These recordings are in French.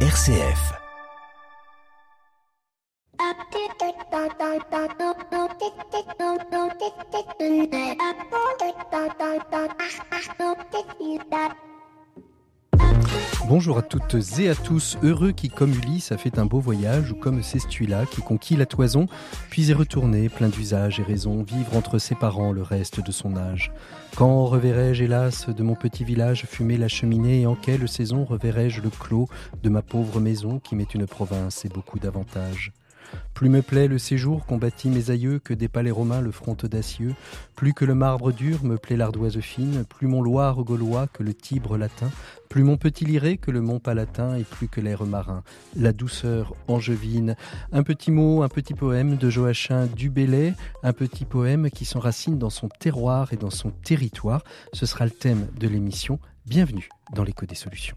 RCF. Bonjour à toutes et à tous, heureux qui comme Ulysse a fait un beau voyage ou comme Cestuila qui conquit la toison, puis est retourné plein d'usages et raisons, vivre entre ses parents le reste de son âge. Quand reverrai-je hélas de mon petit village fumer la cheminée et en quelle saison reverrai-je le clos de ma pauvre maison qui m'est une province et beaucoup d'avantages? Plus me plaît le séjour qu'ont bâti mes aïeux que des palais romains le front audacieux. Plus que le marbre dur me plaît l'ardoise fine, plus mon Loire gaulois que le Tibre latin, plus mon petit liré que le mont palatin et plus que l'air marin, la douceur angevine. Un petit mot, un petit poème de Joachim Dubélé, un petit poème qui s'enracine dans son terroir et dans son territoire. Ce sera le thème de l'émission. Bienvenue dans l'écho des solutions.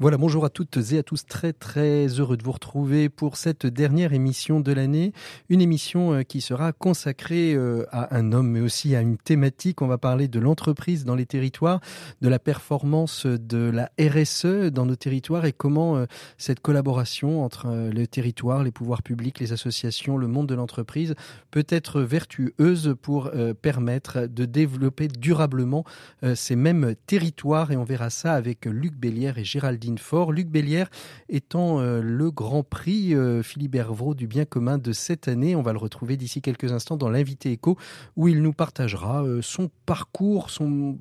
Voilà, bonjour à toutes et à tous, très très heureux de vous retrouver pour cette dernière émission de l'année, une émission euh, qui sera consacrée euh, à un homme mais aussi à une thématique. On va parler de l'entreprise dans les territoires, de la performance de la RSE dans nos territoires et comment euh, cette collaboration entre le territoire, les pouvoirs publics, les associations, le monde de l'entreprise peut être vertueuse pour permettre de développer durablement ces mêmes territoires. Et on verra ça avec Luc Bélière et Géraldine Luc Bélière étant euh, le grand prix euh, Philibert Vraud du bien commun de cette année. On va le retrouver d'ici quelques instants dans l'invité écho où il nous partagera euh, son parcours, son,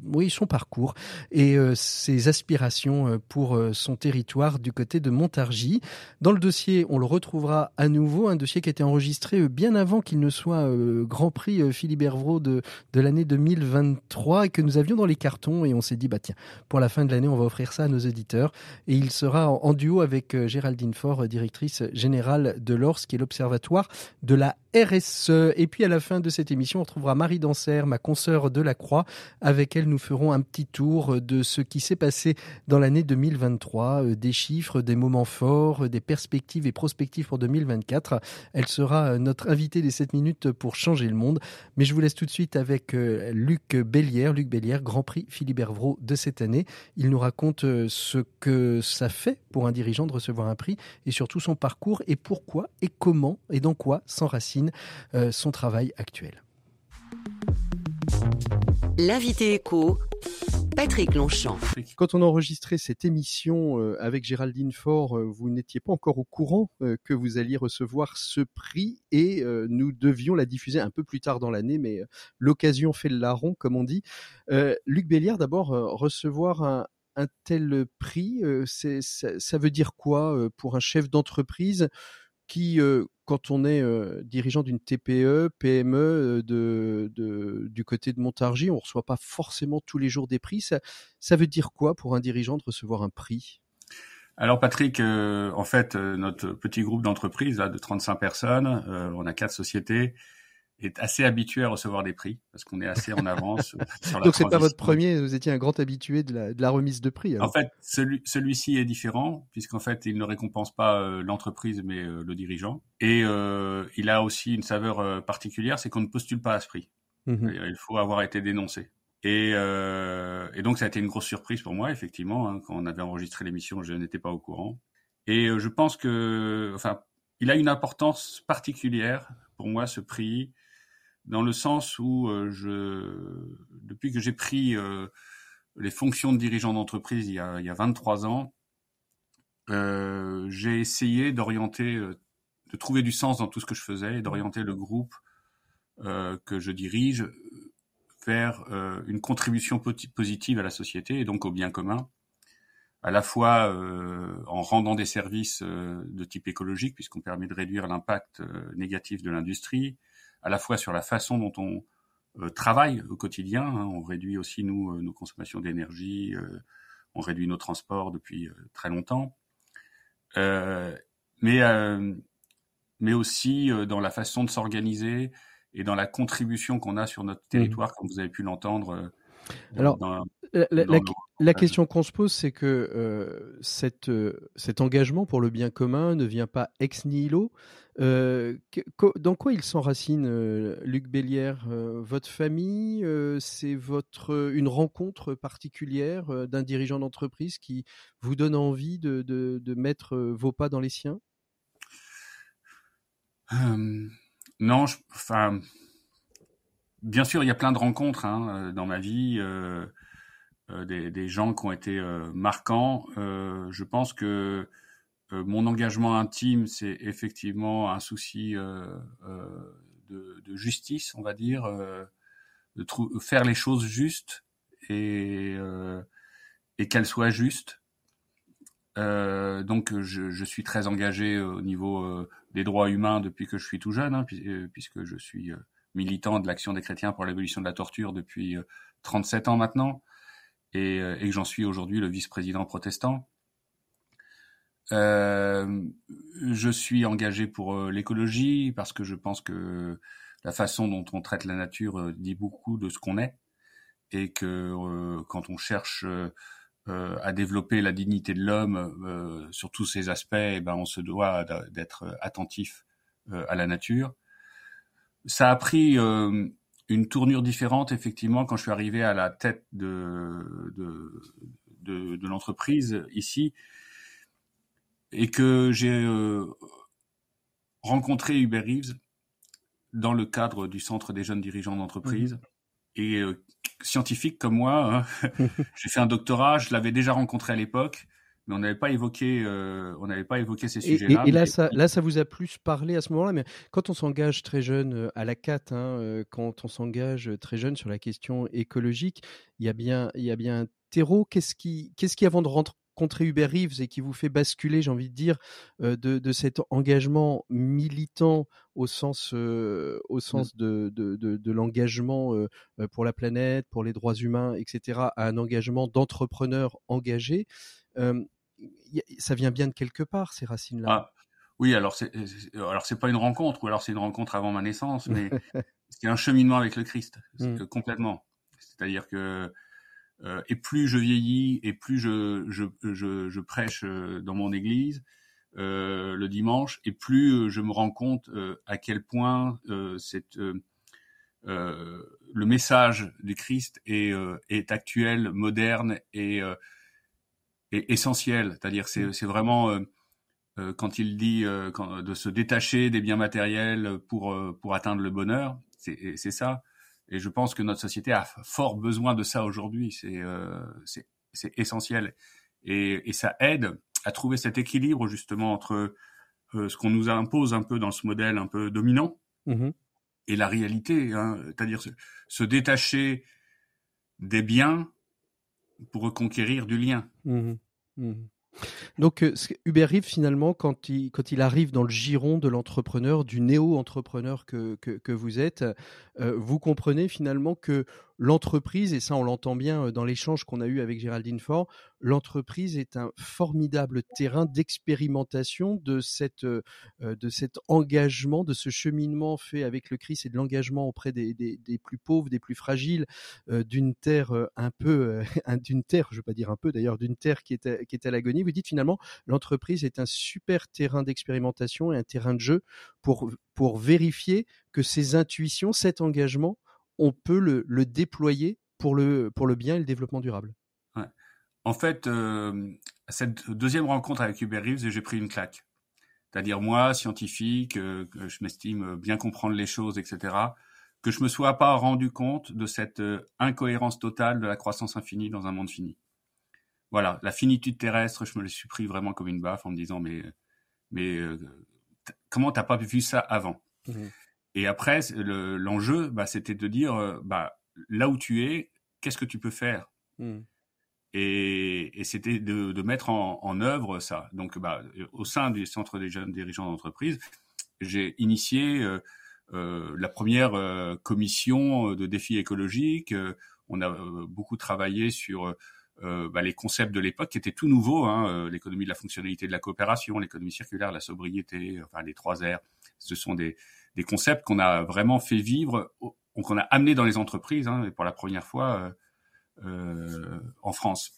parcours et ses aspirations pour son territoire du côté de Montargis. Dans le dossier, on le retrouvera à nouveau, un dossier qui a été enregistré bien avant qu'il ne soit grand prix Philibert Vraud de, l'année 2023 et que nous avions dans les cartons et on s'est dit, bah tiens, pour la fin de l'année, on va offrir ça à nos auditeurs et il sera en, duo avec euh, Géraldine Faure, directrice générale de l'ORS, qui est l'Observatoire de la RSE. Et puis à la fin de cette émission, on retrouvera Marie Danser, ma consoeur de la Croix. Avec elle, nous ferons un petit tour de ce qui s'est passé dans l'année 2023, euh, des chiffres, des moments forts, euh, des perspectives et prospectives pour 2024. Elle sera notre invitée des 7 minutes pour changer le monde. Mais je vous laisse tout de suite avec Luc Bellière, Luc Bellière, Grand Prix Philibert Vraud de cette année. Il nous raconte ce que ça fait pour un dirigeant de recevoir un prix et surtout son parcours et pourquoi et comment et dans quoi s'enracine euh, son travail actuel. L'invité écho, Patrick Longchamp. Quand on a enregistré cette émission euh, avec Géraldine Faure, euh, vous n'étiez pas encore au courant que vous alliez recevoir ce prix et nous devions la diffuser un peu plus tard dans l'année, mais l'occasion fait le larron, comme on dit. Luc Béliard, d'abord, recevoir un, un tel prix ça, veut dire quoi pour un chef d'entreprise qui, euh, quand on est dirigeant d'une TPE, PME de, du côté de Montargis, on ne reçoit pas forcément tous les jours des prix. Ça, ça veut dire quoi pour un dirigeant de recevoir un prix? Alors Patrick, en fait, notre petit groupe d'entreprises de 35 personnes, on a quatre sociétés, est assez habitué à recevoir des prix parce qu'on est assez en avance sur la Donc c'est pas votre premier, vous étiez un grand habitué de la, de la remise de prix. En fait, celui, celui-ci est différent puisqu'en fait il ne récompense pas euh, l'entreprise mais euh, le dirigeant et euh, il a aussi une saveur particulière, c'est qu'on ne postule pas à ce prix. Mmh il faut avoir été dénoncé. Et, et, donc ça a été une grosse surprise pour moi effectivement hein, quand on avait enregistré l'émission, je n'étais pas au courant. Et je pense que, enfin, il a une importance particulière pour moi ce prix dans le sens où euh, je, depuis que j'ai pris euh, les fonctions de dirigeant d'entreprise il, y a, il y a 23 ans, euh, j'ai essayé d'orienter, de trouver du sens dans tout ce que je faisais et d'orienter le groupe que je dirige vers une contribution positive à la société et donc au bien commun, à la fois en rendant des services de type écologique, puisqu'on permet de réduire l'impact négatif de l'industrie, à la fois sur la façon dont on euh, travaille au quotidien. Hein. On réduit aussi nous euh, nos consommations d'énergie, euh, on réduit nos transports depuis très longtemps, mais mais aussi dans la façon de s'organiser et dans la contribution qu'on a sur notre mmh. territoire, comme vous avez pu l'entendre alors, La, question qu'on se pose, c'est que euh, cette, euh, cet engagement pour le bien commun ne vient pas ex nihilo. Euh, dans quoi il s'enracine, Luc Bélière Votre famille, c'est votre une rencontre particulière d'un dirigeant d'entreprise qui vous donne envie de, de, mettre vos pas dans les siens? Non, enfin, bien sûr, il y a plein de rencontres hein, dans ma vie. Euh, des, gens qui ont été euh, marquants. Euh, je pense que mon engagement intime, c'est effectivement un souci de, justice, on va dire, de faire les choses justes et, et qu'elles soient justes. donc je, suis très engagé au niveau des droits humains depuis que je suis tout jeune, hein, puisque je suis militant de l'action des chrétiens pour l'évolution de la torture depuis 37 ans maintenant. Euh, et, que j'en suis aujourd'hui le vice-président protestant. Euh, je suis engagé pour euh, l'écologie parce que je pense que la façon dont on traite la nature dit beaucoup de ce qu'on est et que quand on cherche à développer la dignité de l'homme sur tous ces aspects, eh ben on se doit d'être attentif à la nature. Ça a pris une tournure différente, effectivement, quand je suis arrivé à la tête de, de, de, l'entreprise ici et que j'ai euh, rencontré Hubert Reeves dans le cadre du Centre des jeunes dirigeants d'entreprise. Mmh. Et euh, scientifique comme moi, hein, j'ai fait un doctorat, je l'avais déjà rencontré à l'époque mais on n'avait pas évoqué, euh, on n'avait pas évoqué ces sujets-là. Et, là, ça, là, ça vous a plus parlé à ce moment-là. Mais quand on s'engage très jeune à la CAT, hein, quand on s'engage très jeune sur la question écologique, il y a bien, il y a bien un terreau. Qu'est-ce qui, qu'est-ce qui avant de rencontrer Hubert Reeves et qui vous fait basculer, j'ai envie de dire, de, de, cet engagement militant au sens, au mmh. sens de, de, de l'engagement pour la planète, pour les droits humains, etc., à un engagement d'entrepreneur engagé ça vient bien de quelque part, ces racines-là. Ah, oui, alors c'est alors c'est pas une rencontre, ou alors c'est une rencontre avant ma naissance, mais c'est un cheminement avec le Christ, mmh. complètement. C'est-à-dire que euh, et plus je vieillis, et plus je je, je, je prêche euh, dans mon église euh, le dimanche, et plus je me rends compte à quel point cette le message du Christ est, est actuel, moderne et est essentiel. C'est-à-dire, c'est, mm. c'est vraiment euh, euh, quand il dit euh, de se détacher des biens matériels pour pour atteindre le bonheur. C'est, c'est ça. Et je pense que notre société a fort besoin de ça aujourd'hui. C'est c'est, c'est essentiel. Et, et ça aide à trouver cet équilibre justement entre ce qu'on nous impose un peu dans ce modèle un peu dominant mm-hmm. et la réalité. Hein, c'est-à-dire se, se détacher des biens pour reconquérir du lien. Mmh mmh Donc euh, Hubert Reeve finalement quand il quand il arrive dans le giron de l'entrepreneur, du néo-entrepreneur que vous êtes, euh, vous comprenez finalement que l'entreprise, et ça on l'entend bien euh, dans l'échange qu'on a eu avec Géraldine Faure, l'entreprise est un formidable terrain d'expérimentation de, cette, euh, de cet engagement, de ce cheminement fait avec le Christ et de l'engagement auprès des, des, plus pauvres, des plus fragiles, d'une terre un peu, d'une terre, je ne veux pas dire un peu d'ailleurs, d'une terre qui est, qui est à l'agonie. Vous dites finalement, l'entreprise est un super terrain d'expérimentation et un terrain de jeu pour, pour vérifier que ces intuitions, cet engagement, on peut le, déployer pour le, pour le bien et le développement durable. En fait, euh, cette deuxième rencontre avec Hubert Reeves, j'ai pris une claque. C'est-à-dire moi, scientifique, euh, je m'estime bien comprendre les choses, etc., que je me sois pas rendu compte de cette euh, incohérence totale de la croissance infinie dans un monde fini. Voilà, la finitude terrestre, je me le suis pris vraiment comme une baffe en me disant mais mais comment t'as pas vu ça avant? Mmh et après, l'enjeu, bah, c'était de dire, euh, bah, là où tu es, qu'est-ce que tu peux faire? Mmh. Et, et c'était de, de, mettre en, en, œuvre ça. Donc, bah, au sein du Centre des jeunes dirigeants d'entreprise, j'ai initié euh, euh, la première euh, commission de défis écologiques. On a beaucoup travaillé sur bah, les concepts de l'époque qui étaient tout nouveaux, hein, l'économie de la fonctionnalité de la coopération, l'économie circulaire, la sobriété, enfin les trois R. Ce sont des, des concepts qu'on a vraiment fait vivre, qu'on a amené dans les entreprises. Hein, pour la première fois, euh, en France.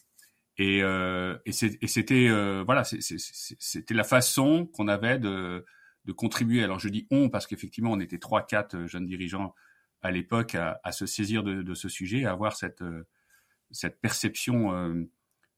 Et, et c'était voilà, c'était la façon qu'on avait de, de contribuer. Alors je dis on parce qu'effectivement on était trois quatre jeunes dirigeants à l'époque à, à, se saisir de, de, ce sujet, à avoir cette cette perception euh,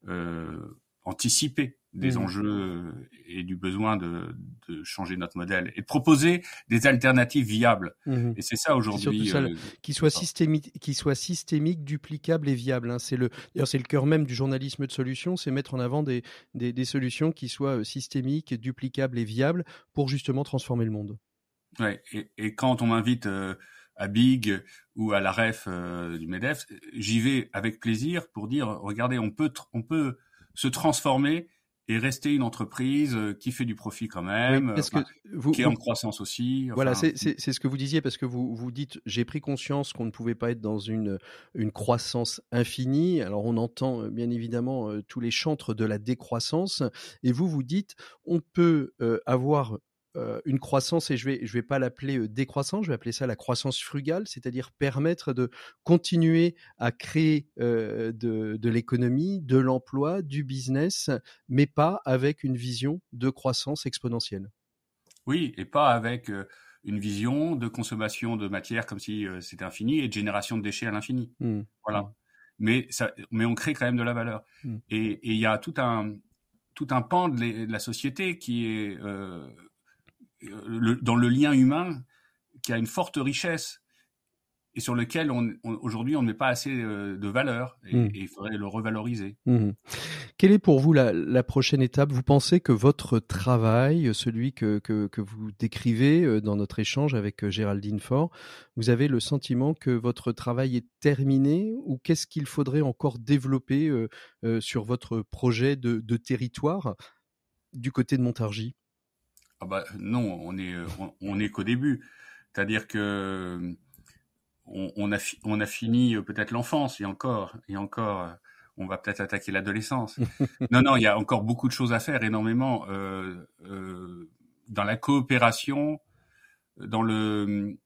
euh, anticipée des mmh. enjeux et du besoin de, de, changer notre modèle et de proposer des alternatives viables. Mmh. Et c'est ça aujourd'hui. Euh, qui soit systémique, qui soit systémique, duplicable et viable. Hein. C'est le, d'ailleurs, c'est le cœur même du journalisme de solutions, c'est mettre en avant des, des, des, solutions qui soient euh, systémiques, duplicables et viables pour justement transformer le monde. Ouais. Et, et quand on m'invite euh, à Big ou à la REF euh, du MEDEF, j'y vais avec plaisir pour dire, regardez, on peut, on peut se transformer et rester une entreprise euh, qui fait du profit quand même, qui est en croissance aussi. voilà, c'est ce que vous disiez parce que vous vous dites j'ai pris conscience qu'on ne pouvait pas être dans une une croissance infinie. Alors on entend euh, bien évidemment tous les chantres de la décroissance et vous vous dites on peut avoir euh, une croissance, et je vais, je vais pas l'appeler euh, décroissance, je vais appeler ça la croissance frugale, c'est-à-dire permettre de continuer à créer euh, de, de l'économie, de l'emploi, du business, mais pas avec une vision de croissance exponentielle. Oui, et pas avec une vision de consommation de matière comme si c'était infini et de génération de déchets à l'infini. Mmh. Voilà. Mmh. Mais, ça, mais on crée quand même de la valeur. Mmh. Et il y a tout un, tout un pan de, la société qui est dans le lien humain qui a une forte richesse et sur lequel on, aujourd'hui on ne met pas assez euh, de valeur et, hmm. il faudrait le revaloriser. Hmm. Quelle est pour vous la, prochaine étape? Vous pensez que votre travail, celui que, que, vous décrivez euh, dans notre échange avec euh, Géraldine Faure, vous avez le sentiment que votre travail est terminé ou qu'est-ce qu'il faudrait encore développer sur votre projet de, de territoire du côté de Montargis? Ah bah, non, on est on, est qu'au début. C'est-à-dire que on, a on a fini euh, peut-être l'enfance et encore et encore euh, on va peut-être attaquer l'adolescence. non non, il y a encore beaucoup de choses à faire, énormément euh, dans la coopération, dans le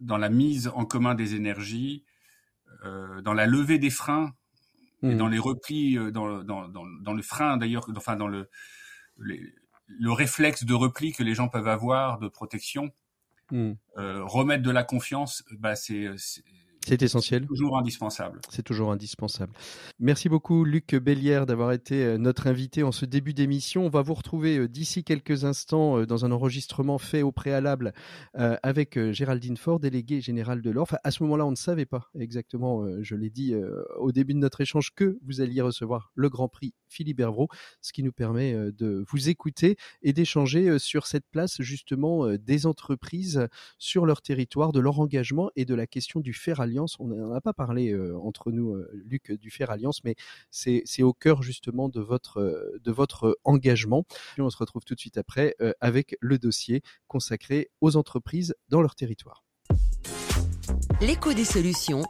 dans la mise en commun des énergies, dans la levée des freins et mmh. dans les replis, dans, dans, dans, dans le frein d'ailleurs, enfin dans le les, le réflexe de repli que les gens peuvent avoir de protection, hmm. euh, remettre de la confiance, bah c'est c'est essentiel. Toujours indispensable. C'est toujours indispensable. Merci beaucoup Luc Bellière d'avoir été euh, notre invité en ce début d'émission. On va vous retrouver euh, d'ici quelques instants dans un enregistrement fait au préalable avec Géraldine Fort, déléguée générale de l'ORF. À ce moment-là, on ne savait pas exactement, je l'ai dit au début de notre échange, que vous alliez recevoir le Grand Prix Philippe Hervrault, ce qui nous permet euh, de vous écouter et d'échanger euh, sur cette place justement euh, des entreprises sur leur territoire, de leur engagement et de la question du Fer Alliance. On n'en a pas parlé entre nous, Luc, du Fer Alliance, mais c'est au cœur justement de votre, votre engagement. On se retrouve tout de suite après avec le dossier consacré aux entreprises dans leur territoire. L'écho des solutions.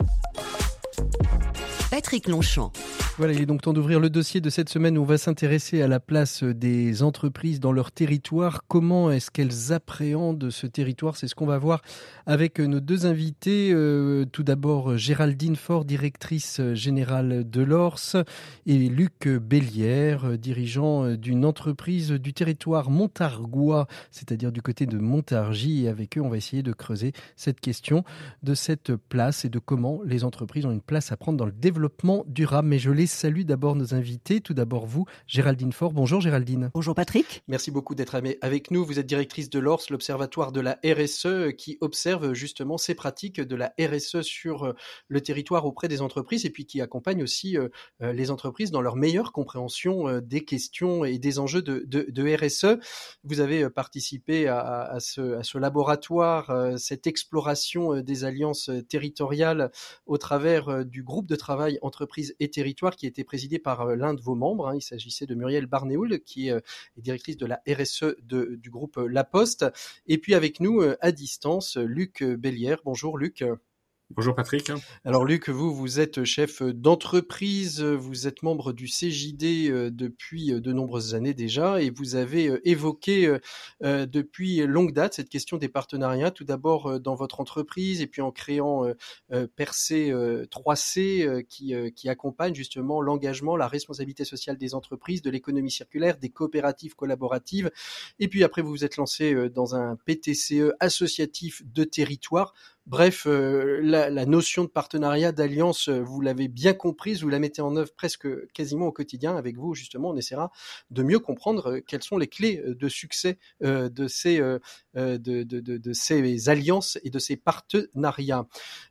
Patrick Longchamp. Voilà, il est donc temps d'ouvrir le dossier de cette semaine où on va s'intéresser à la place des entreprises dans leur territoire. Comment est-ce qu'elles appréhendent ce territoire? C'est ce qu'on va voir avec nos deux invités. Euh, tout d'abord, Géraldine Fort, directrice générale de l'ORS, et Luc Bellière, dirigeant d'une entreprise du territoire montargois, c'est-à-dire du côté de Montargis. Et avec eux, on va essayer de creuser cette question de cette place et de comment les entreprises ont une place à prendre dans le développement durable. Mais je les salue d'abord nos invités. Tout d'abord vous, Géraldine Faure. Bonjour Géraldine. Bonjour Patrick. Merci beaucoup d'être avec nous. Vous êtes directrice de l'ORS, l'Observatoire de la RSE, qui observe justement ces pratiques de la RSE sur euh, le territoire auprès des entreprises et puis qui accompagne aussi euh, euh, les entreprises dans leur meilleure compréhension des questions et des enjeux de, de, RSE. Vous avez participé à, ce, à ce, laboratoire, cette exploration des alliances territoriales au travers du groupe de travail entreprises et territoires qui était présidé par euh, l'un de vos membres. Hein. Il s'agissait de Muriel Barnéoul, qui euh, est directrice de la RSE du groupe La Poste. Et puis avec nous, euh, à distance, Luc Bellière. Bonjour Luc. Bonjour Patrick. Alors Luc, vous, vous êtes chef d'entreprise, vous êtes membre du CJD euh, depuis euh, de nombreuses années déjà et vous avez euh, évoqué depuis longue date cette question des partenariats, tout d'abord dans votre entreprise et puis en créant Percé 3C qui, qui accompagne justement l'engagement, la responsabilité sociale des entreprises, de l'économie circulaire, des coopératives collaboratives. Et puis après, vous vous êtes lancé dans un PTCE associatif de territoire Bref, euh, la, notion de partenariat, d'alliance, euh, vous l'avez bien comprise, vous la mettez en œuvre presque quasiment au quotidien. Avec vous, justement, on essaiera de mieux comprendre euh, quelles sont les clés de succès de, ces, alliances et de ces partenariats.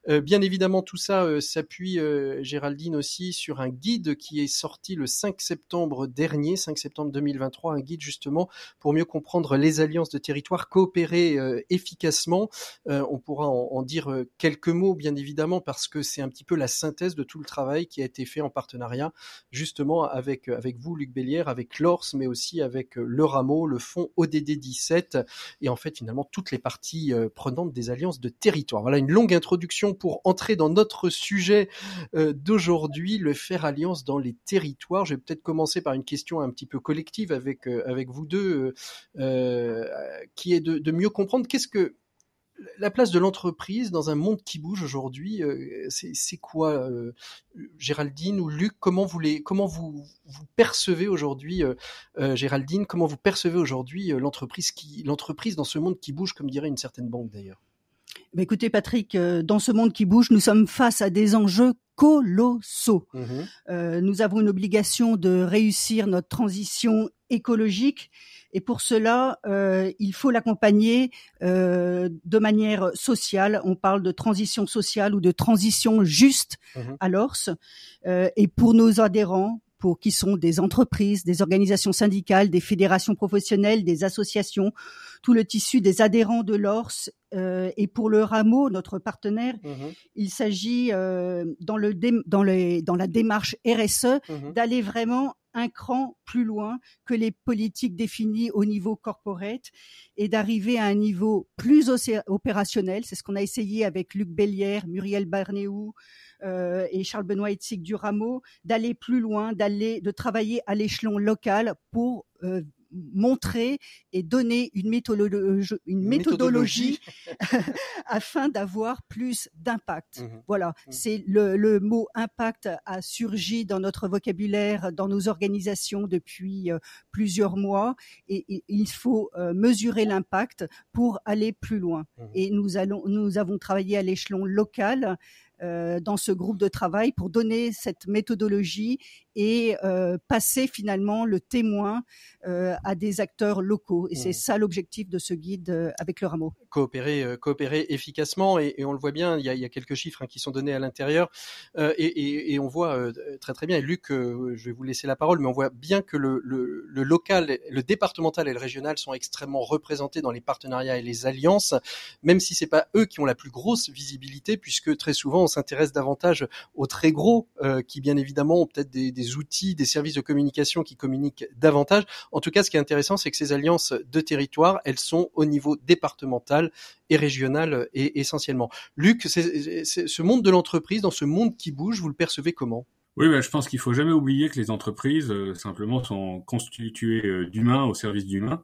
bien évidemment, tout ça s'appuie, Géraldine, aussi sur un guide qui est sorti le 5 septembre dernier, 5 septembre 2023, un guide justement pour mieux comprendre les alliances de territoire, coopérer efficacement. on pourra en dire euh, quelques mots, bien évidemment, parce que c'est un petit peu la synthèse de tout le travail qui a été fait en partenariat, justement, avec, euh, avec vous, Luc Bélière, avec l'ORS, mais aussi avec euh, le Rameau, le fonds ODD 17, et en fait, finalement, toutes les parties prenantes des alliances de territoire. Voilà une longue introduction pour entrer dans notre sujet d'aujourd'hui, le faire alliance dans les territoires. Je vais peut-être commencer par une question un petit peu collective avec, avec vous deux, qui est de, de mieux comprendre qu'est-ce que la place de l'entreprise dans un monde qui bouge aujourd'hui, euh, c'est quoi, euh, Géraldine ou Luc Comment vous percevez aujourd'hui, euh, Géraldine Comment vous percevez aujourd'hui l'entreprise dans ce monde qui bouge, comme dirait une certaine banque d'ailleurs? Bah, écoutez Patrick, dans ce monde qui bouge, nous sommes face à des enjeux colossaux. Mmh nous avons une obligation de réussir notre transition écologique et pour cela, euh, il faut l'accompagner euh, de manière sociale. On parle de transition sociale ou de transition juste mmh à l'ORS. Euh, et pour nos adhérents, pour qui sont des entreprises, des organisations syndicales, des fédérations professionnelles, des associations, tout le tissu des adhérents de l'ORS euh, et pour le rameau, notre partenaire, mmh il s'agit euh, dans, le dans, les, dans la démarche RSE mmh d'aller vraiment un cran plus loin que les politiques définies au niveau corporate et d'arriver à un niveau plus opérationnel. C'est ce qu'on a essayé avec Luc Bellière, Muriel Barnéou euh, et Charles Benoît Etzig du Rameau, d'aller plus loin, d'aller, de travailler à l'échelon local pour euh, montrer et donner une méthodologie, une méthodologie, afin d'avoir plus d'impact. Mmh voilà, mmh. c'est le, le, mot impact a surgi dans notre vocabulaire, dans nos organisations depuis euh, plusieurs mois, et, il faut euh, mesurer l'impact pour aller plus loin. Mmh et nous allons, nous avons travaillé à l'échelon local euh, dans ce groupe de travail pour donner cette méthodologie et euh, passer finalement le témoin euh, à des acteurs locaux. Et c'est mmh. ça l'objectif de ce guide avec le rameau. Coopérer, coopérer efficacement et, on le voit bien. Il y a, quelques chiffres hein, qui sont donnés à l'intérieur et, on voit très très bien. Et Luc, je vais vous laisser la parole, mais on voit bien que le, le local, le départemental et le régional sont extrêmement représentés dans les partenariats et les alliances, même si c'est pas eux qui ont la plus grosse visibilité, puisque très souvent on s'intéresse davantage aux très gros, euh, qui bien évidemment ont peut-être des, outils, des services de communication qui communiquent davantage. En tout cas, ce qui est intéressant, c'est que ces alliances de territoire, elles sont au niveau départemental et régional et essentiellement. Luc, ce monde de l'entreprise, dans ce monde qui bouge, vous le percevez comment? Oui, ben, je pense qu'il faut jamais oublier que les entreprises euh, simplement sont constituées euh, d'humains au service d'humains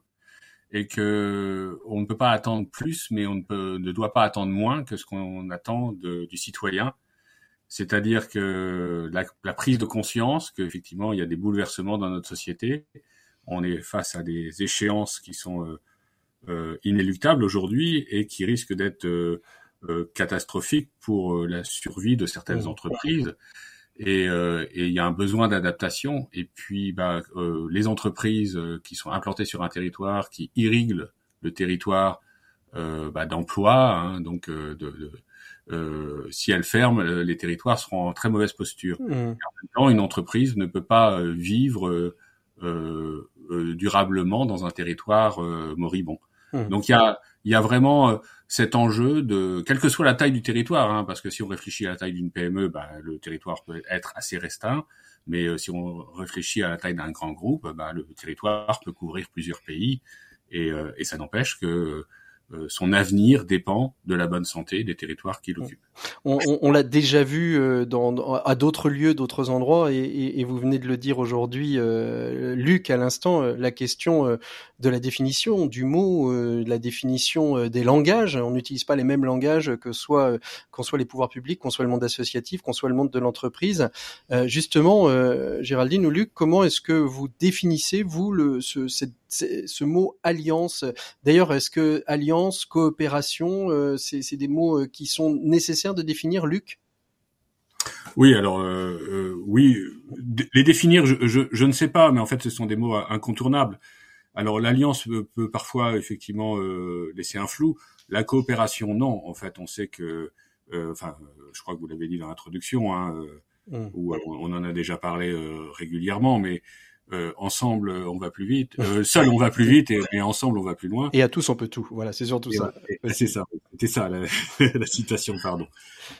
et que on ne peut pas attendre plus, mais on ne, doit pas attendre moins que ce qu'on attend du citoyen. C'est-à-dire que la, la, prise de conscience qu'effectivement il y a des bouleversements dans notre société, on est face à des échéances qui sont euh, euh inéluctables aujourd'hui et qui risquent d'être euh, catastrophiques pour la survie de certaines mmh. entreprises et il y a un besoin d'adaptation. Et puis, bah, les entreprises qui sont implantées sur un territoire, qui irriguent le territoire bah, d'emploi, hein, donc de, de si elles ferment, les territoires seront en très mauvaise posture. Mmh. En même temps, une entreprise ne peut pas vivre durablement dans un territoire moribond. Mmh. Donc il y a, y a vraiment cet enjeu de, quelle que soit la taille du territoire, hein, parce que si on réfléchit à la taille d'une PME, bah, le territoire peut être assez restreint, mais euh, si on réfléchit à la taille d'un grand groupe, bah, le territoire peut couvrir plusieurs pays, et, euh, et ça n'empêche que euh, son avenir dépend de la bonne santé des territoires qu'il occupe. On, on, on l'a déjà vu euh, dans, à d'autres lieux, d'autres endroits, et, et, et, vous venez de le dire aujourd'hui, euh, Luc, à l'instant, euh, la question euh, de la définition du mot, de la définition des langages. On n'utilise pas les mêmes langages que soit qu'on soit les pouvoirs publics, qu'on soit le monde associatif, qu'on soit le monde de l'entreprise. justement, Géraldine ou Luc, comment est-ce que vous définissez vous le ce, cette ce mot alliance. D'ailleurs, est-ce que alliance, coopération, euh, c'est des mots euh, qui sont nécessaires de définir, Luc? Oui, alors euh, euh, oui, les définir, je, je, je, ne sais pas, mais en fait, ce sont des mots incontournables. Alors l'alliance peut, peut, parfois effectivement euh, laisser un flou. La coopération, non. En fait, on sait que, enfin, je crois que vous l'avez dit dans l'introduction, hein, mmh. où on, en a déjà parlé régulièrement, mais euh, ensemble on va plus vite, euh, seul on va plus vite et, ensemble on va plus loin. Et à tous on peut tout. Voilà, c'est surtout ça. C'est ça, c'était ça la, la, citation, pardon.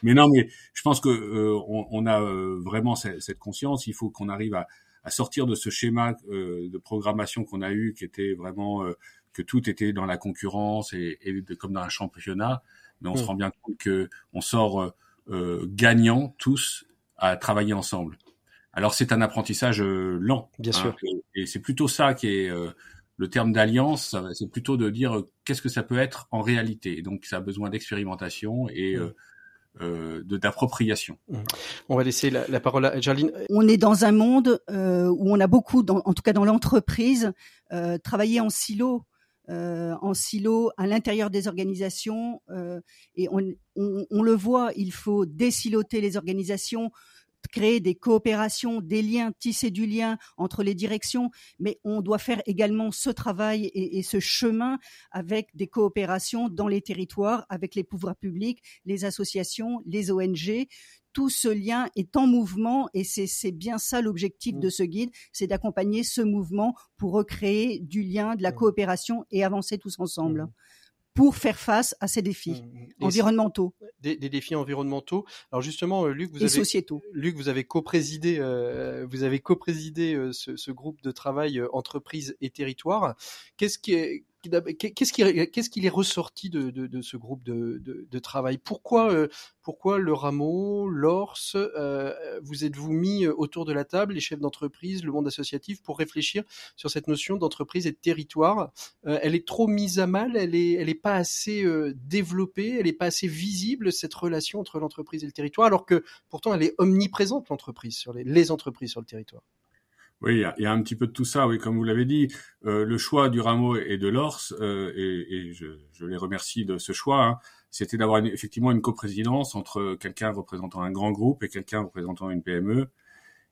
Mais non, mais je pense que euh, on, on, a euh, vraiment cette, cette, conscience. Il faut qu'on arrive à, à, sortir de ce schéma de programmation qu'on a eu, qui était vraiment que tout était dans la concurrence et, et comme dans un championnat. Mais on se mm. rend bien compte que on sort gagnant tous à travailler ensemble. Alors c'est un apprentissage euh, lent. Bien hein, sûr. Et, c'est plutôt ça qui est euh, le terme d'alliance. C'est plutôt de dire euh, qu'est-ce que ça peut être en réalité. donc ça a besoin d'expérimentation et mmh. euh, de d'appropriation. Mmh. On va laisser la, parole à Jarline. On est dans un monde euh, où on a beaucoup, dans, en tout cas dans l'entreprise, euh, travaillé en silo. Euh, en silo à l'intérieur des organisations et on, on, on, le voit, il faut désiloter les organisations créer des coopérations, des liens, tisser du lien entre les directions, mais on doit faire également ce travail et, et, ce chemin avec des coopérations dans les territoires, avec les pouvoirs publics, les associations, les ONG. Tout ce lien est en mouvement et c'est bien ça l'objectif de mmh. ce guide, c'est d'accompagner ce mouvement pour recréer du lien, de la mmh. coopération et avancer tous ensemble. Mmh pour faire face à ces défis mmh, mmh. environnementaux. Des, des, défis environnementaux. Alors justement, euh, Luc, vous et avez sociétaux. Luc, vous avez co-présidé, euh, vous avez co-présidé euh, ce, ce, groupe de travail euh, entreprise et territoire. Qu'est-ce qui est Qu'est-ce qui, qu'il est ressorti de, ce groupe de, travail? Pourquoi, euh, pourquoi le rameau, l'ORS, euh, vous êtes-vous mis euh, autour de la table, les chefs d'entreprise, le monde associatif, pour réfléchir sur cette notion d'entreprise et de territoire? Euh, Elle est trop mise à mal, elle est, elle est pas assez développée, elle est pas assez visible cette relation entre l'entreprise et le territoire, alors que pourtant elle est omniprésente l'entreprise sur les entreprises sur le territoire? Oui, il y, a, y, a, un petit peu de tout ça, oui, comme vous l'avez dit. Euh, le choix du rameau et de l'Ors, euh, et, et je, je, les remercie de ce choix, hein, c'était d'avoir effectivement une coprésidence entre quelqu'un représentant un grand groupe et quelqu'un représentant une PME.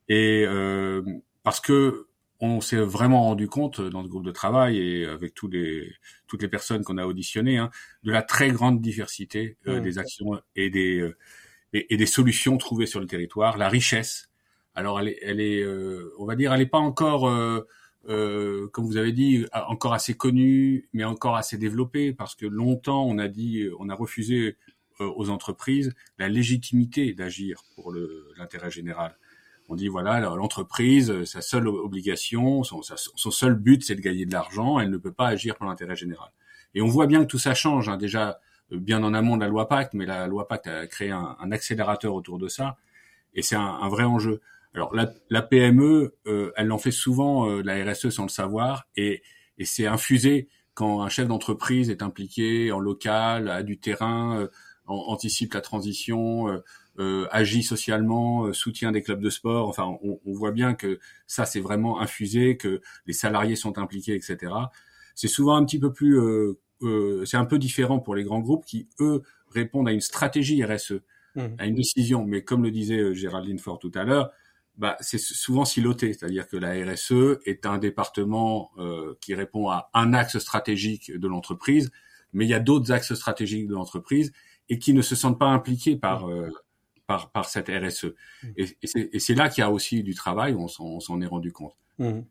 Et euh, parce que on s'est vraiment rendu compte dans ce groupe de travail et avec tous les, toutes les personnes qu'on a auditionnées hein, de la très grande diversité euh, mmh. des actions et des, euh, et, et des solutions trouvées sur le territoire, la richesse alors elle est, elle est euh, on va dire, elle n'est pas encore, euh, euh, comme vous avez dit, encore assez connue, mais encore assez développée, parce que longtemps on a dit, on a refusé aux entreprises la légitimité d'agir pour l'intérêt général. On dit voilà, l'entreprise, sa seule obligation, son, seul but, c'est de gagner de l'argent. Elle ne peut pas agir pour l'intérêt général. Et on voit bien que tout ça change. Hein, déjà bien en amont de la loi Pacte, mais la loi Pacte a créé un, accélérateur autour de ça, et c'est un, vrai enjeu. Alors la, la PME, euh, elle en fait souvent euh, la RSE sans le savoir et, et c'est infusé quand un chef d'entreprise est impliqué en local, a du terrain, euh, anticipe la transition, euh, euh, agit socialement, soutient des clubs de sport. Enfin, on, on voit bien que ça c'est vraiment infusé, que les salariés sont impliqués, etc. C'est souvent un petit peu plus, c'est un peu différent pour les grands groupes qui eux répondent à une stratégie RSE, mmh. à une décision. Mais comme le disait Géraldine Fort tout à l'heure, bah, c'est souvent siloté, c'est-à-dire que la RSE est un département euh, qui répond à un axe stratégique de l'entreprise, mais il y a d'autres axes stratégiques de l'entreprise et qui ne se sentent pas impliqués par euh, par, par cette RSE. Mmh. Et, et c'est là qu'il y a aussi du travail, on s'en est rendu compte. Mmh.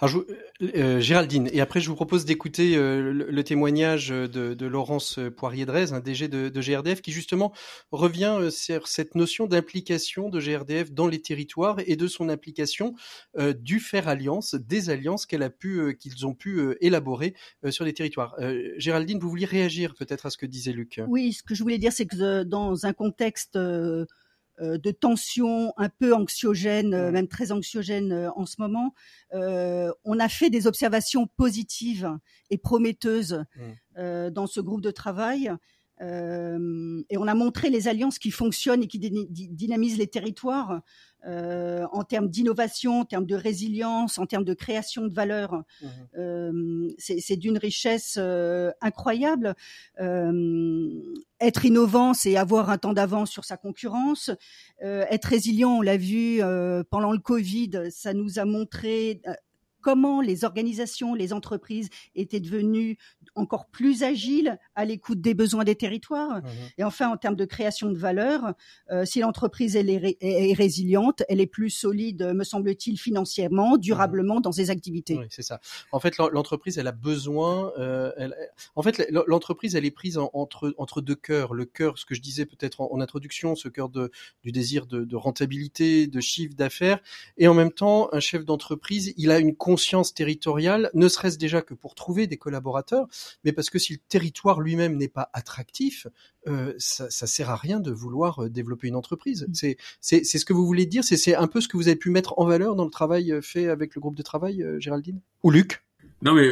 Alors, euh, Géraldine, et après je vous propose d'écouter euh, le, témoignage de, Laurence Poirier-Drez, un DG de, GRDF, qui justement revient euh, sur cette notion d'implication de GRDF dans les territoires et de son implication du faire alliance, des alliances qu'elle a pu, qu'ils ont pu élaborer sur les territoires. Géraldine, vous vouliez réagir peut-être à ce que disait Luc? Oui, ce que je voulais dire, c'est que dans un contexte euh, de tensions un peu anxiogènes, euh, même très anxiogènes euh, en ce moment, on a fait des observations positives et prometteuses dans ce groupe de travail. Et on a montré les alliances qui fonctionnent et qui dynamisent les territoires euh, en termes d'innovation, en termes de résilience, en termes de création de valeur. Mmh euh, c'est d'une richesse euh, incroyable. être innovant, c'est avoir un temps d'avance sur sa concurrence. être résilient, on l'a vu pendant le Covid, ça nous a montré comment les organisations, les entreprises étaient devenues encore plus agiles à l'écoute des besoins des territoires. Mmh et enfin, en termes de création de valeur, euh, si l'entreprise est, résiliente, elle est plus solide, me semble-t-il, financièrement, durablement dans ses activités. Oui, c'est ça. En fait, l'entreprise, elle a besoin. Euh, en fait, l'entreprise, elle est prise entre entre deux cœurs. Le cœur, ce que je disais peut-être en, introduction, ce cœur de, du désir de, de rentabilité, de chiffre d'affaires, et en même temps, un chef d'entreprise, il a une conscience territoriale, ne serait-ce déjà que pour trouver des collaborateurs, mais parce que si le territoire lui-même n'est pas attractif, euh, ça, ça sert à rien de vouloir euh, développer une entreprise. Mmh. C'est c'est ce que vous voulez dire, c'est un peu ce que vous avez pu mettre en valeur dans le travail euh, fait avec le groupe de travail, Géraldine? Ou Luc? Non mais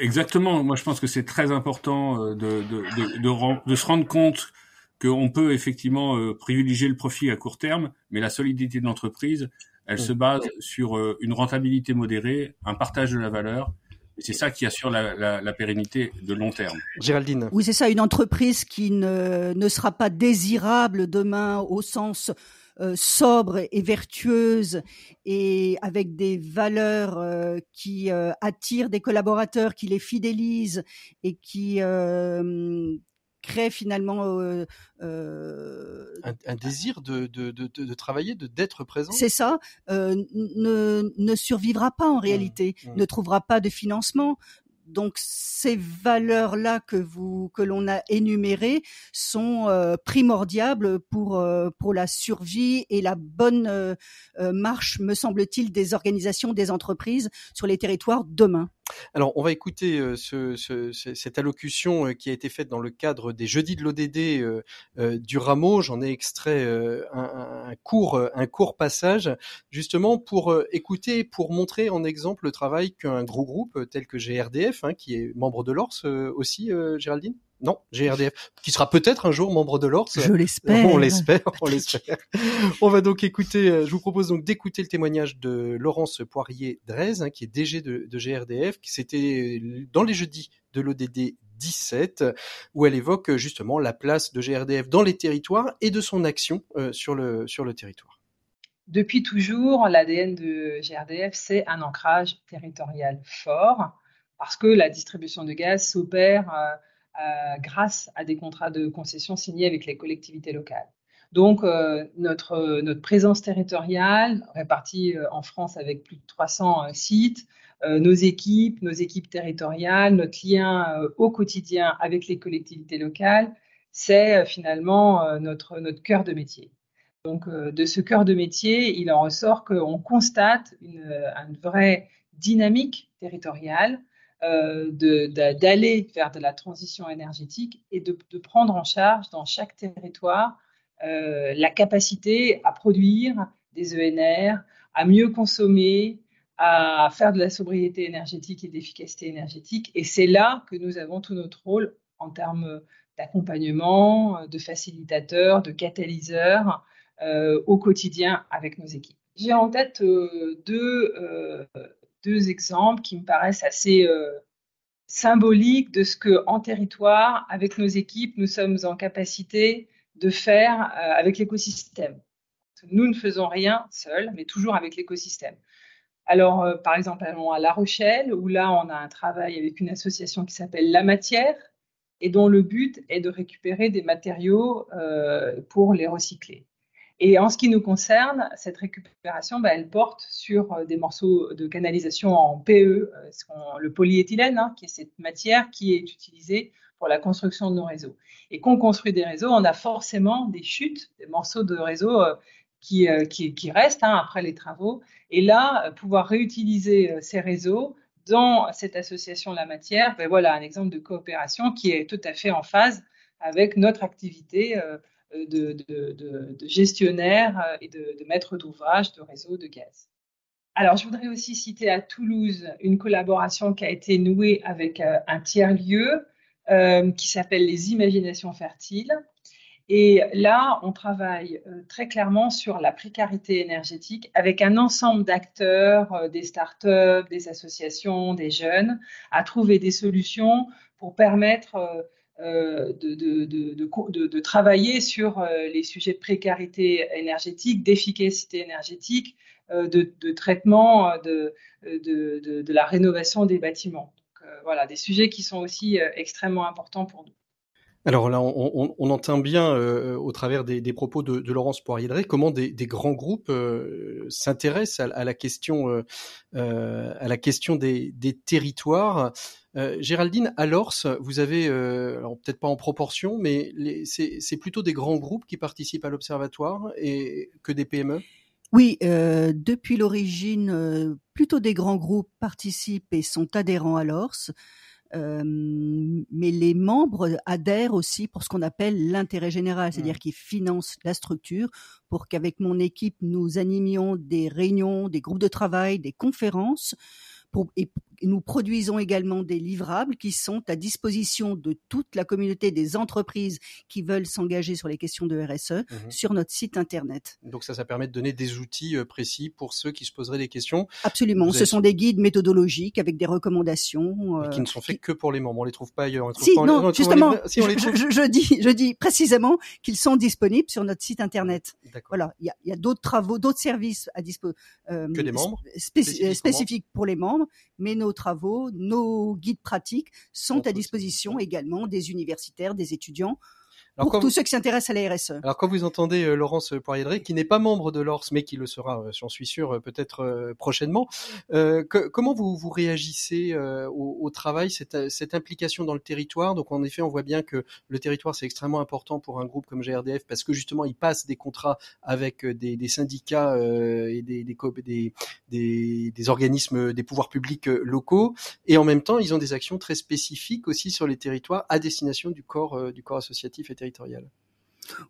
exactement. Moi je pense que c'est très important de, de, de, de, se rendre compte qu'on peut effectivement privilégier le profit à court terme, mais la solidité de l'entreprise, elle se base sur euh, une rentabilité modérée, un partage de la valeur. Et c'est ça qui assure la, pérennité de long terme. Géraldine. Oui, c'est ça, une entreprise qui ne, ne sera pas désirable demain au sens euh, sobre et vertueuse et avec des valeurs euh, qui attirent des collaborateurs, qui les fidélisent et qui crée finalement euh, euh, un, désir de, de, de, de travailler, de d'être présent? C'est ça, euh, ne, ne survivra pas en mmh, réalité, mmh. ne trouvera pas de financement. Donc ces valeurs-là que vous que l'on a énumérées sont primordiales pour pour la survie et la bonne marche, me semble-t-il, des organisations, des entreprises sur les territoires demain. Alors, on va écouter ce, cette allocution qui a été faite dans le cadre des Jeudis de l'ODD du Rameau. J'en ai extrait un, court, passage, justement pour écouter, pour montrer en exemple le travail qu'un gros groupe tel que GRDF Hein, qui est membre de l'ORS aussi, Géraldine? Non, GRDF, qui sera peut-être un jour membre de l'ORS. Je l'espère. On l'espère, on l'espère. on va donc écouter, euh, je vous propose donc d'écouter le témoignage de Laurence Poirier-Drez, hein, qui est DG de, GRDF, qui c'était dans les jeudis de l'ODD 17, où elle évoque justement la place de GRDF dans les territoires et de son action sur, le, sur le territoire. Depuis toujours, l'ADN de GRDF, c'est un ancrage territorial fort parce que la distribution de gaz s'opère euh, euh, grâce à des contrats de concession signés avec les collectivités locales. Donc, euh, notre, notre présence territoriale, répartie en France avec plus de 300 sites, nos équipes, nos équipes territoriales, notre lien au quotidien avec les collectivités locales, c'est finalement notre, cœur de métier. Donc, de ce cœur de métier, il en ressort qu'on constate une, vraie dynamique territoriale euh, d'aller vers de la transition énergétique et de, prendre en charge dans chaque territoire euh, la capacité à produire des ENR, à mieux consommer, à faire de la sobriété énergétique et d'efficacité énergétique. Et c'est là que nous avons tout notre rôle en termes d'accompagnement, de facilitateur, de catalyseur euh, au quotidien avec nos équipes. J'ai en tête deux deux exemples qui me paraissent assez euh, symboliques de ce que en territoire, avec nos équipes, nous sommes en capacité de faire euh, avec l'écosystème. Nous ne faisons rien seuls, mais toujours avec l'écosystème. Alors, euh, par exemple, allons à La Rochelle, où là, on a un travail avec une association qui s'appelle La Matière, et dont le but est de récupérer des matériaux pour les recycler. Et en ce qui nous concerne, cette récupération, bah, elle porte sur euh, des morceaux de canalisation en PE, le polyéthylène, hein, qui est cette matière qui est utilisée pour la construction de nos réseaux. Et qu'on construit des réseaux, on a forcément des chutes, des morceaux de réseaux qui, qui, restent hein, après les travaux. Et là, pouvoir réutiliser ces réseaux dans cette association La Matière, ben voilà un exemple de coopération qui est tout à fait en phase avec notre activité euh, de, gestionnaire euh, et de, maître d'ouvrage de réseau de gaz. Alors, je voudrais aussi citer à Toulouse une collaboration qui a été nouée avec euh, un tiers-lieu qui s'appelle les Imaginations Fertiles. Et là, on travaille euh, très clairement sur la précarité énergétique avec un ensemble d'acteurs, euh, des startups, des associations, des jeunes, à trouver des solutions pour permettre euh, de, travailler sur les sujets de précarité énergétique, d'efficacité énergétique, de, traitement de, la rénovation des bâtiments. Voilà, des sujets qui sont aussi extrêmement importants pour nous. Alors là, on, entend bien euh, au travers des, propos de, Laurence poirier comment des, grands groupes euh, s'intéressent à, la question, euh, à la question des, territoires. Géraldine, à l'ORS, vous avez, peut-être pas en proportion, mais c'est plutôt des grands groupes qui participent à l'observatoire et que des PME. Oui, depuis l'origine, plutôt des grands groupes participent et sont adhérents à l'ORS mais les membres adhèrent aussi pour ce qu'on appelle l'intérêt général, c'est-à-dire qu'ils financent la structure pour qu'avec mon équipe, nous animions des réunions, des groupes de travail, des conférences pour, et nous produisons également des livrables qui sont à disposition de toute la communauté des entreprises qui veulent s'engager sur les questions de RSE mmh sur notre site internet. Donc ça, ça permet de donner des outils euh, précis pour ceux qui se poseraient des questions. Absolument. Ce sont des guides méthodologiques avec des recommandations. Euh, qui ne sont faits que pour les membres. On les trouve pas ailleurs. On si, non, justement. si, on les trouve... je, dis, je dis précisément qu'ils sont disponibles sur notre site internet. Voilà. Il y a, d'autres travaux, d'autres services à disposition. Euh, que des membres. spécifiques pour les membres, mais nos travaux, nos guides pratiques sont à disposition également des universitaires, des étudiants pour tous ceux qui s'intéressent à la RSE. Alors quand vous entendez euh, Laurence Poirier, qui n'est pas membre de l'ORS, mais qui le sera, euh, j'en suis sûr, euh, peut-être prochainement, comment vous, vous réagissez au, travail, cette, cette, implication dans le territoire? Donc en effet, on voit bien que le territoire, c'est extrêmement important pour un groupe comme GRDF, parce que justement, il passe des contrats avec des, des syndicats et des, des, des, des, organismes, des pouvoirs publics locaux, et en même temps, ils ont des actions très spécifiques aussi sur les territoires à destination du corps, du corps associatif et territorial.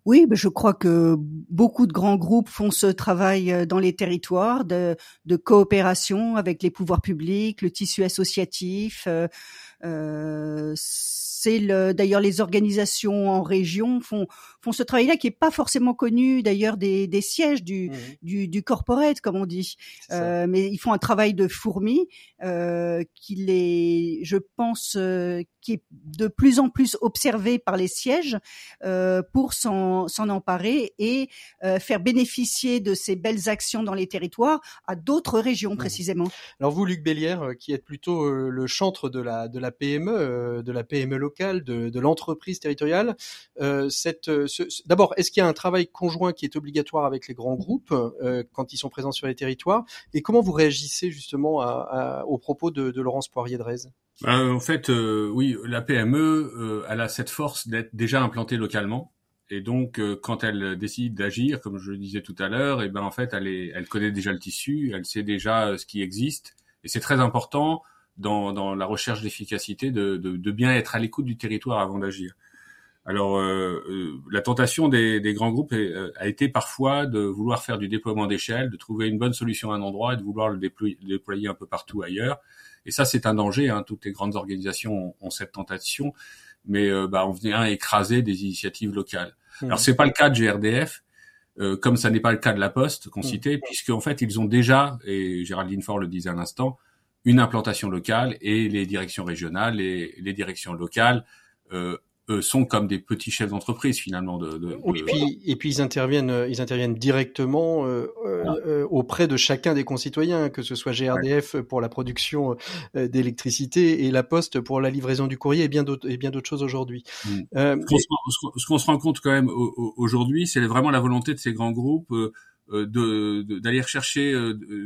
Oui, je crois que beaucoup de grands groupes font ce travail euh, dans les territoires de, coopération avec les pouvoirs publics, le tissu associatif. Euh, c'est d'ailleurs les organisations en région font font ce travail-là qui est pas forcément connu d'ailleurs des, des sièges du, mmh du, du corporate comme on dit, euh, mais ils font un travail de fourmi euh, qui est, je pense, euh, qui est de plus en plus observé par les sièges euh, pour s'en emparer et euh, faire bénéficier de ces belles actions dans les territoires à d'autres régions mmh. précisément. Alors vous, Luc Bélière, qui êtes plutôt le chantre de la de la PME, de la PME locale, de, l'entreprise territoriale, cette d'abord, est-ce qu'il y a un travail conjoint qui est obligatoire avec les grands groupes euh, quand ils sont présents sur les territoires? Et comment vous réagissez justement aux propos de, Laurence Poirier-Drez? Ben, En fait, euh, oui, la PME, euh, elle a cette force d'être déjà implantée localement. Et donc, quand elle décide d'agir, comme je le disais tout à l'heure, et ben en fait, elle connaît déjà le tissu, elle sait déjà ce qui existe, et c'est très important dans, dans la recherche d'efficacité de, de, de, bien être à l'écoute du territoire avant d'agir. Alors, euh, euh, la tentation des, grands groupes euh, a été parfois de vouloir faire du déploiement d'échelle, de trouver une bonne solution à un endroit et de vouloir le déployer, un peu partout ailleurs. Et ça, c'est un danger. Hein. Toutes les grandes organisations ont, cette tentation, mais bah, on vient écraser des initiatives locales. Alors, mmh. Alors, c'est pas le cas de GRDF, comme ça n'est pas le cas de la Poste qu'on mmh. citait, puisque en fait, ils ont déjà, et Géraldine Faure le disait à l'instant, une implantation locale et les directions régionales et les directions locales sont comme des petits chefs d'entreprise finalement. De, de, et puis et puis ils interviennent ils interviennent directement euh, auprès de chacun des concitoyens, que ce soit GRDF pour la production d'électricité et la Poste pour la livraison du courrier et bien d'autres et bien d'autres choses aujourd'hui. Mmh. ce qu'on se rend compte quand même aujourd'hui, c'est vraiment la volonté de ces grands groupes d'aller rechercher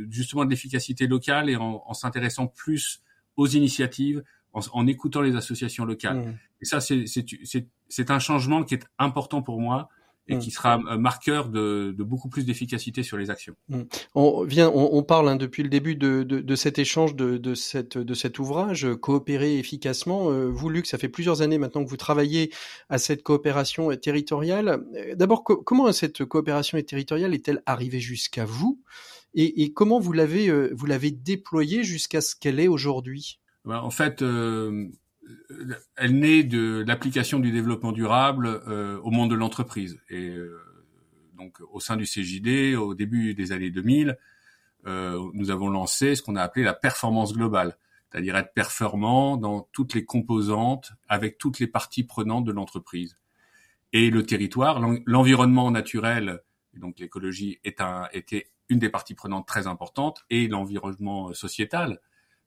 justement de l'efficacité locale et en, en s'intéressant plus aux initiatives, en, en, écoutant les associations locales. Mmh. Et ça, c'est un changement qui est important pour moi et mmh. qui sera marqueur de, de beaucoup plus d'efficacité sur les actions. Mmh. On vient, on, on parle hein, depuis le début de, de, de cet échange de, de, cette, de cet ouvrage, coopérer efficacement. Euh, vous, Luc, ça fait plusieurs années maintenant que vous travaillez à cette coopération territoriale. Euh, d'abord, comment cette coopération territoriale? Est-elle arrivée jusqu'à vous? Et, et, comment vous l'avez euh, vous l'avez déployée jusqu'à ce qu'elle est aujourd'hui? Ben, En fait, euh, elle naît de l'application du développement durable euh, au monde de l'entreprise. Et euh, donc, au sein du CJD, au début des années 2000, euh, nous avons lancé ce qu'on a appelé la performance globale, c'est-à-dire être performant dans toutes les composantes avec toutes les parties prenantes de l'entreprise. Et le territoire, l'environnement naturel, donc l'écologie est un, était une des parties prenantes très importantes, et l'environnement sociétal,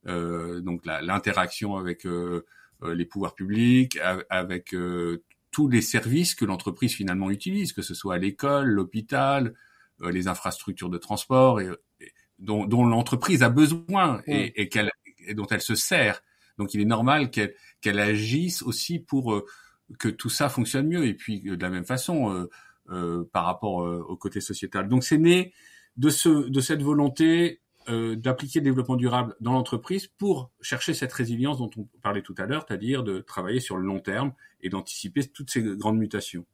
euh, donc l'interaction avec euh, les pouvoirs publics, avec euh, tous les services que l'entreprise finalement utilise, que ce soit l'école, l'hôpital, euh, les infrastructures de transport, et, dont, dont l'entreprise a besoin et, et, qu'elle, et, dont elle se sert. Donc il est normal qu'elle, qu'elle agisse aussi pour que tout ça fonctionne mieux. Et puis de la même façon, euh, par rapport au côté sociétal. Donc c'est né de, ce, de cette volonté euh, d'appliquer le développement durable dans l'entreprise pour chercher cette résilience dont on parlait tout à l'heure, c'est-à-dire de travailler sur le long terme et d'anticiper toutes ces grandes mutations.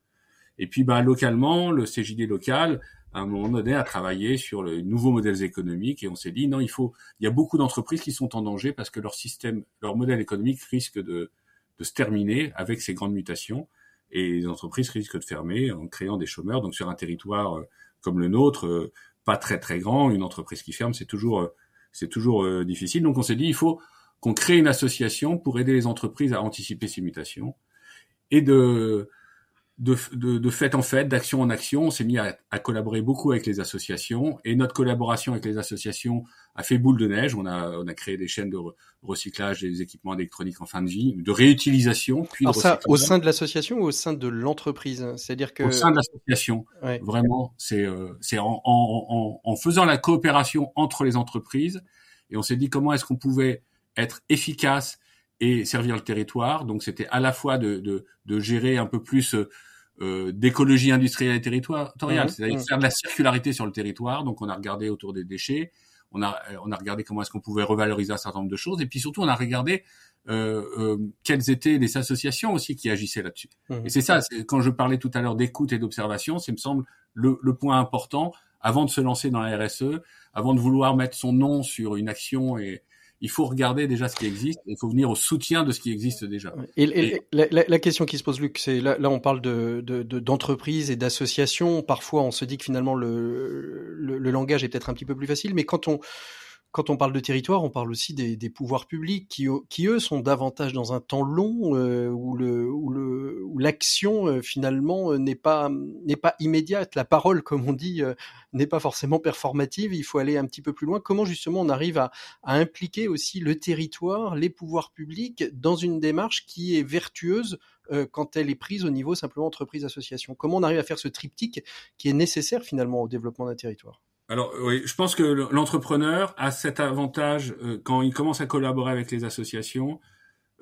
Et puis, bah, localement, le CJD local, à un moment donné, a travaillé sur les nouveaux modèles économiques et on s'est dit, non, il faut, il y a beaucoup d'entreprises qui sont en danger parce que leur système, leur modèle économique risque de, de se terminer avec ces grandes mutations et les entreprises risquent de fermer en créant des chômeurs. Donc, sur un territoire euh, comme le nôtre, euh, pas très très grand, une entreprise qui ferme, c'est toujours euh, c'est toujours euh, difficile. Donc on s'est dit il faut qu'on crée une association pour aider les entreprises à anticiper ces mutations et de de, de, de fait en fait, d'action en action, on s'est mis à, à, collaborer beaucoup avec les associations et notre collaboration avec les associations a fait boule de neige. On a, on a créé des chaînes de recyclage des équipements électroniques en fin de vie, de réutilisation. Puis Alors ça, au sein de l'association ou au sein de l'entreprise? C'est-à-dire que au sein de l'association, ouais. vraiment, c'est euh, c'est en, en, en, en faisant la coopération entre les entreprises et on s'est dit comment est-ce qu'on pouvait être efficace et servir le territoire. Donc c'était à la fois de, de, de, gérer un peu plus euh, d'écologie industrielle et territoriale, mmh, c'est-à-dire mmh. faire de la circularité sur le territoire. Donc on a regardé autour des déchets, on a, on a regardé comment est-ce qu'on pouvait revaloriser un certain nombre de choses, et puis surtout on a regardé euh, euh, quelles étaient les associations aussi qui agissaient là-dessus. Mmh. Et c'est ça, quand je parlais tout à l'heure d'écoute et d'observation, c'est me semble le, le point important avant de se lancer dans la RSE, avant de vouloir mettre son nom sur une action et, il faut regarder déjà ce qui existe, il faut venir au soutien de ce qui existe déjà. Et, et, et la, la, la, question qui se pose, Luc, c'est là, là, on parle de, d'entreprises de, et d'associations. Parfois, on se dit que finalement le, le, le langage est peut-être un petit peu plus facile, mais quand on quand on parle de territoire, on parle aussi des, pouvoirs publics qui, eux, sont davantage dans un temps long euh, où l'action euh, finalement euh, n'est pas immédiate. La parole, comme on dit, n'est pas forcément performative. Il faut aller un petit peu plus loin. Comment justement on arrive à, à impliquer aussi le territoire, les pouvoirs publics dans une démarche qui est vertueuse quand elle est prise au niveau simplement entreprise-association? Comment on arrive à faire ce triptyque qui est nécessaire finalement au développement d'un territoire? Alors oui, je pense que l'entrepreneur a cet avantage euh, quand il commence à collaborer avec les associations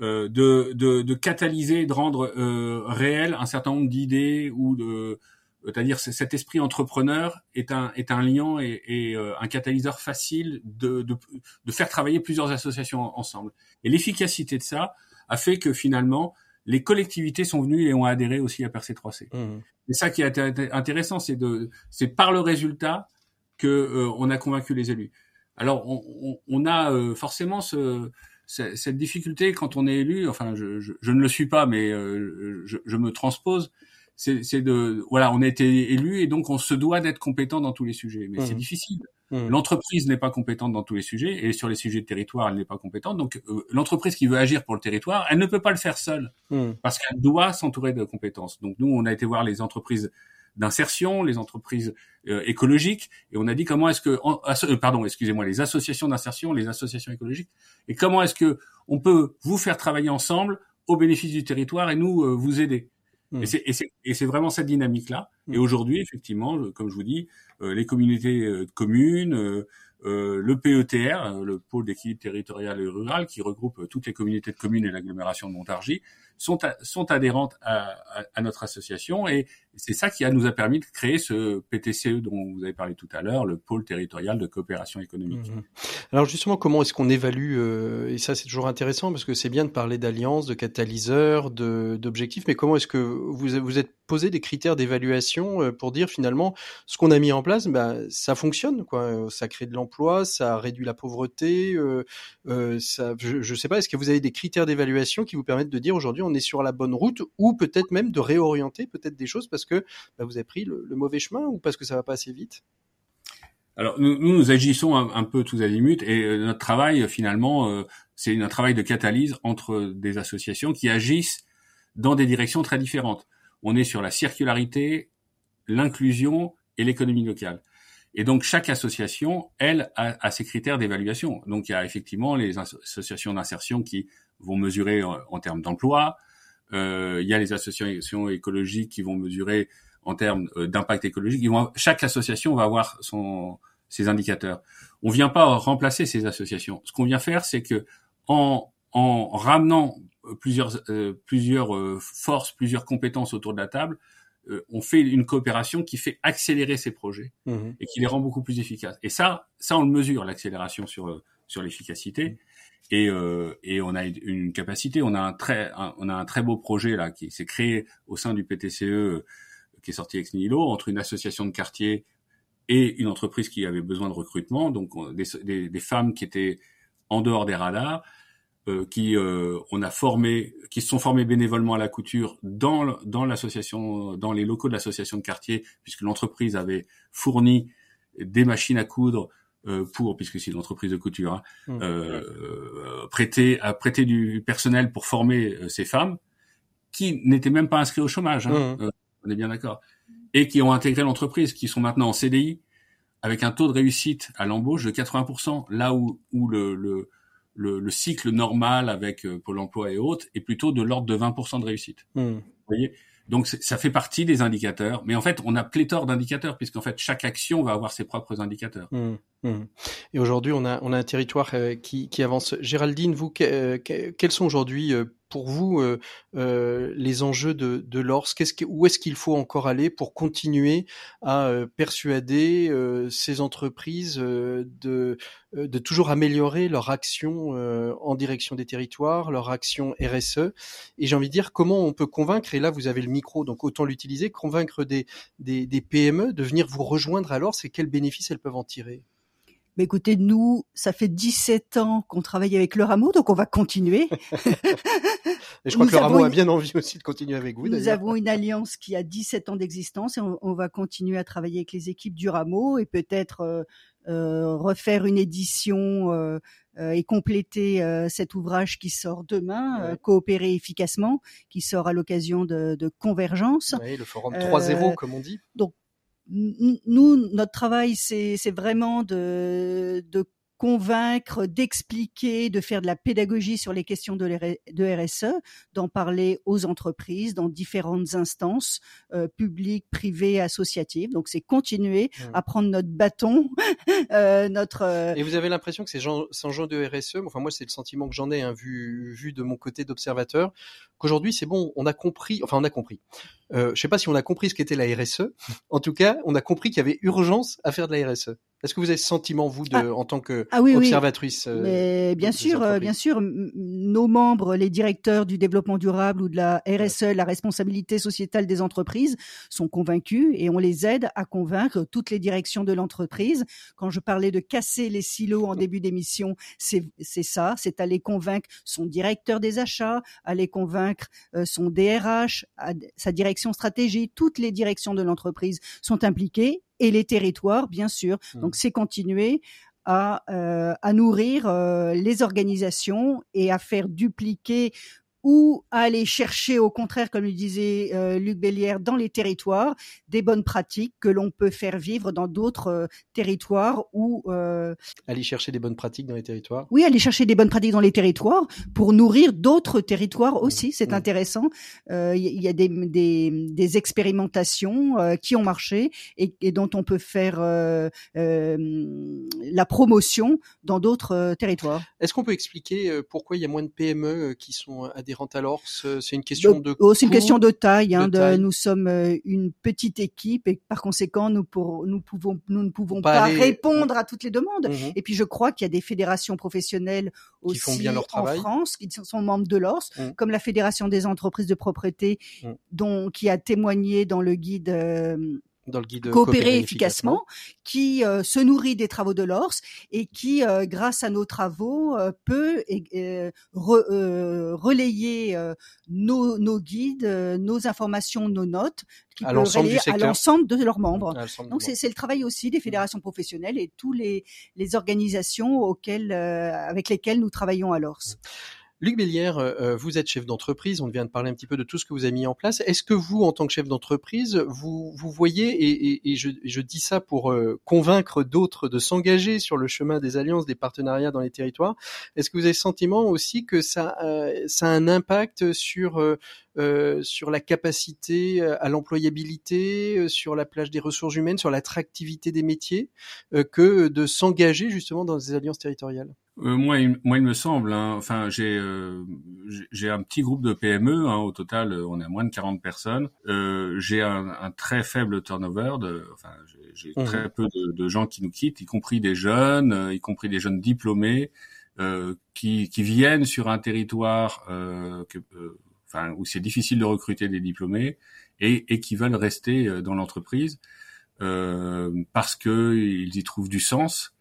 euh, de, de, de, catalyser, de rendre euh, réel un certain nombre d'idées ou de, c'est-à-dire cet esprit entrepreneur est un est un lien et, et euh, un catalyseur facile de, de, de faire travailler plusieurs associations ensemble. Et l'efficacité de ça a fait que finalement les collectivités sont venues et ont adhéré aussi à PRC3C. Mmh. Et ça qui est intéressant, c'est de c'est par le résultat que euh, on a convaincu les élus. Alors on, on, on a euh, forcément ce, cette difficulté quand on est élu. Enfin, je, je, je ne le suis pas, mais euh, je, je, me transpose. C'est de voilà, on a été élu et donc on se doit d'être compétent dans tous les sujets. Mais mmh. c'est difficile. Mmh. L'entreprise n'est pas compétente dans tous les sujets et sur les sujets de territoire, elle n'est pas compétente. Donc l'entreprise qui veut agir pour le territoire, elle ne peut pas le faire seule mmh. parce qu'elle doit s'entourer de compétences. Donc nous, on a été voir les entreprises d'insertion, les entreprises euh, écologiques, et on a dit comment est-ce que, euh, pardon, excusez-moi, les associations d'insertion, les associations écologiques, et comment est-ce que on peut vous faire travailler ensemble au bénéfice du territoire et nous euh, vous aider. Mmh. Et c'est vraiment cette dynamique-là. Et mmh. aujourd'hui, effectivement, comme je vous dis, les communautés de communes, le PETR, le pôle d'équilibre territorial et rural, qui regroupe toutes les communautés de communes et l'agglomération de Montargis, sont, adhérentes à, notre association et c'est ça qui nous a permis de créer ce PTCE dont vous avez parlé tout à l'heure, le pôle territorial de coopération économique. Mmh Alors justement, comment est-ce qu'on évalue euh, Et ça, c'est toujours intéressant parce que c'est bien de parler d'alliance, de catalyseur, d'objectifs, mais comment est-ce que vous vous êtes posé des critères d'évaluation euh, pour dire finalement ce qu'on a mis en place, bah, ça fonctionne, quoi. Ça crée de l'emploi, ça réduit la pauvreté. Euh, je ne sais pas, est-ce que vous avez des critères d'évaluation qui vous permettent de dire aujourd'hui on est sur la bonne route ou peut-être même de réorienter peut-être des choses parce que bah, vous avez pris le, mauvais chemin ou parce que ça va pas assez vite? Alors nous, nous, agissons un, peu tous azimuts et euh, notre travail finalement euh, c'est un travail de catalyse entre des associations qui agissent dans des directions très différentes. On est sur la circularité, l'inclusion et l'économie locale. Et donc chaque association, elle, a, ses critères d'évaluation. Donc il y a effectivement les associations d'insertion qui vont mesurer en termes d'emploi, euh, il y a les associations écologiques qui vont mesurer en termes euh, d'impact écologique. chaque association va avoir son, ses indicateurs. On vient pas remplacer ces associations. Ce qu'on vient faire, c'est que en, en ramenant plusieurs, euh, plusieurs euh, forces, plusieurs compétences autour de la table, on fait une coopération qui fait accélérer ces projets mmh et qui les rend beaucoup plus efficaces. Et ça, ça on le mesure l'accélération sur sur l'efficacité et, euh, et on a une capacité. On a un très, on a un très beau projet là qui s'est créé au sein du PTCE euh, qui est sorti ex nihilo entre une association de quartier et une entreprise qui avait besoin de recrutement, donc des, des, femmes qui étaient en dehors des radars, euh, qui euh, on a formé, qui se sont formées bénévolement à la couture dans dans l'association, dans les locaux de l'association de quartier, puisque l'entreprise avait fourni des machines à coudre pour, puisque c'est une entreprise de couture, hein, mmh. euh, prêter, à prêter du personnel pour former euh, ces femmes qui n'étaient même pas inscrites au chômage. Hein, mmh. on est bien d'accord. Et qui ont intégré l'entreprise, qui sont maintenant en CDI avec un taux de réussite à l'embauche de 80%, là où, où le, le, le, cycle normal avec Pôle Emploi et autres est plutôt de l'ordre de 20% de réussite. Mmh. Vous voyez? Donc ça fait partie des indicateurs, mais en fait on a pléthore d'indicateurs puisqu'en fait chaque action va avoir ses propres indicateurs. Mmh, mmh. Et aujourd'hui on a on a un territoire euh, qui, qui avance. Géraldine, vous euh, quels sont aujourd'hui euh, pour vous les enjeux de, de l'ORS Qu'est-ce Où est-ce qu'il faut encore aller pour continuer à persuader ces entreprises de, de toujours améliorer leur action en direction des territoires, leur action RSE Et j'ai envie de dire comment on peut convaincre, et là vous avez le micro, donc autant l'utiliser, convaincre des, des, des PME de venir vous rejoindre à l'ORS et quels bénéfices elles peuvent en tirer? Mais écoutez, nous, ça fait 17 ans qu'on travaille avec le rameau, donc on va continuer. Et je crois que le rameau a bien envie aussi de continuer avec vous. Nous avons une alliance qui a 17 ans d'existence et on, va continuer à travailler avec les équipes du rameau et peut-être euh, euh refaire une édition euh, euh et compléter euh, cet ouvrage qui sort demain, coopérer efficacement, qui sort à l'occasion de, de Convergence. Oui, le forum 3.0 comme on dit. Donc nous, notre travail, c'est vraiment de, de convaincre, d'expliquer, de faire de la pédagogie sur les questions de, RSE, d'en parler aux entreprises dans différentes instances euh, publiques, privées, associatives. Donc c'est continuer mmh. à prendre notre bâton, euh, notre. Euh, Et vous avez l'impression que c'est sans gens de RSE, enfin moi c'est le sentiment que j'en ai hein, vu vu de mon côté d'observateur, qu'aujourd'hui c'est bon, on a compris, enfin on a compris. Je sais pas si on a compris ce qu'était la RSE. En tout cas, on a compris qu'il y avait urgence à faire de la RSE. Est-ce que vous avez ce sentiment, vous, de, ah. en tant que ah observatrice euh, Mais bien sûr, euh, bien sûr, nos membres, les directeurs du développement durable ou de la RSE, la responsabilité sociétale des entreprises, sont convaincus et on les aide à convaincre toutes les directions de l'entreprise. Quand je parlais de casser les silos en début d'émission, c'est ça, c'est aller convaincre son directeur des achats, aller convaincre euh, son DRH, sa direction stratégie, toutes les directions de l'entreprise sont impliquées et les territoires, bien sûr. Mmh. Donc c'est continuer à, à nourrir les organisations et à faire dupliquer ou aller chercher au contraire, comme le disait euh, Luc Bélière, dans les territoires, des bonnes pratiques que l'on peut faire vivre dans d'autres euh, territoires ou euh... aller chercher des bonnes pratiques dans les territoires. Oui, aller chercher des bonnes pratiques dans les territoires pour nourrir d'autres territoires aussi. C'est mmh. intéressant. Il euh, y, a des, des, des expérimentations qui ont marché et, et, dont on peut faire la promotion dans d'autres territoires. Est-ce qu'on peut expliquer pourquoi il y a moins de PME qui sont à des alors C'est une question de. C'est une question de taille. Hein, de, nous sommes euh, une petite équipe et par conséquent, nous, pour, nous pouvons, nous ne pouvons pas, répondre à toutes les demandes. Mmh et puis, je crois qu'il y a des fédérations professionnelles aussi font bien leur travail. en France qui sont membres de l'ORS, mmh. comme la Fédération des entreprises de propreté, mmh. dont qui a témoigné dans le guide. Euh, dans le guide coopérer, efficacement, qui euh, se nourrit des travaux de l'ORS et qui, euh, grâce à nos travaux, euh, peut relayer nos, nos, guides, nos informations, nos notes, qui à relayer à l'ensemble de leurs membres. Donc c'est le travail aussi des fédérations professionnelles et tous les, les organisations auxquelles, avec lesquelles nous travaillons à l'ORS. Luc Bélière, euh, euh, vous êtes chef d'entreprise, on vient de parler un petit peu de tout ce que vous avez mis en place. Est-ce que vous, en tant que chef d'entreprise, vous, voyez, et, je, dis ça pour euh, convaincre d'autres de s'engager sur le chemin des alliances, des partenariats dans les territoires, est-ce que vous avez le sentiment aussi que ça, a un impact sur sur la capacité à l'employabilité, sur la plage des ressources humaines, sur l'attractivité des métiers, que de s'engager justement dans des alliances territoriales? Moi, il, moi, il me semble. Hein, enfin, j'ai j'ai un petit groupe de PME. Hein, au total, on a moins de 40 personnes. j'ai un, un, très faible turnover. De, enfin, j'ai mmh. très peu de, de, gens qui nous quittent, y compris des jeunes, y compris des jeunes diplômés qui, qui viennent sur un territoire que enfin où c'est difficile de recruter des diplômés et, et qui veulent rester euh, dans l'entreprise euh, parce que ils y trouvent du sens,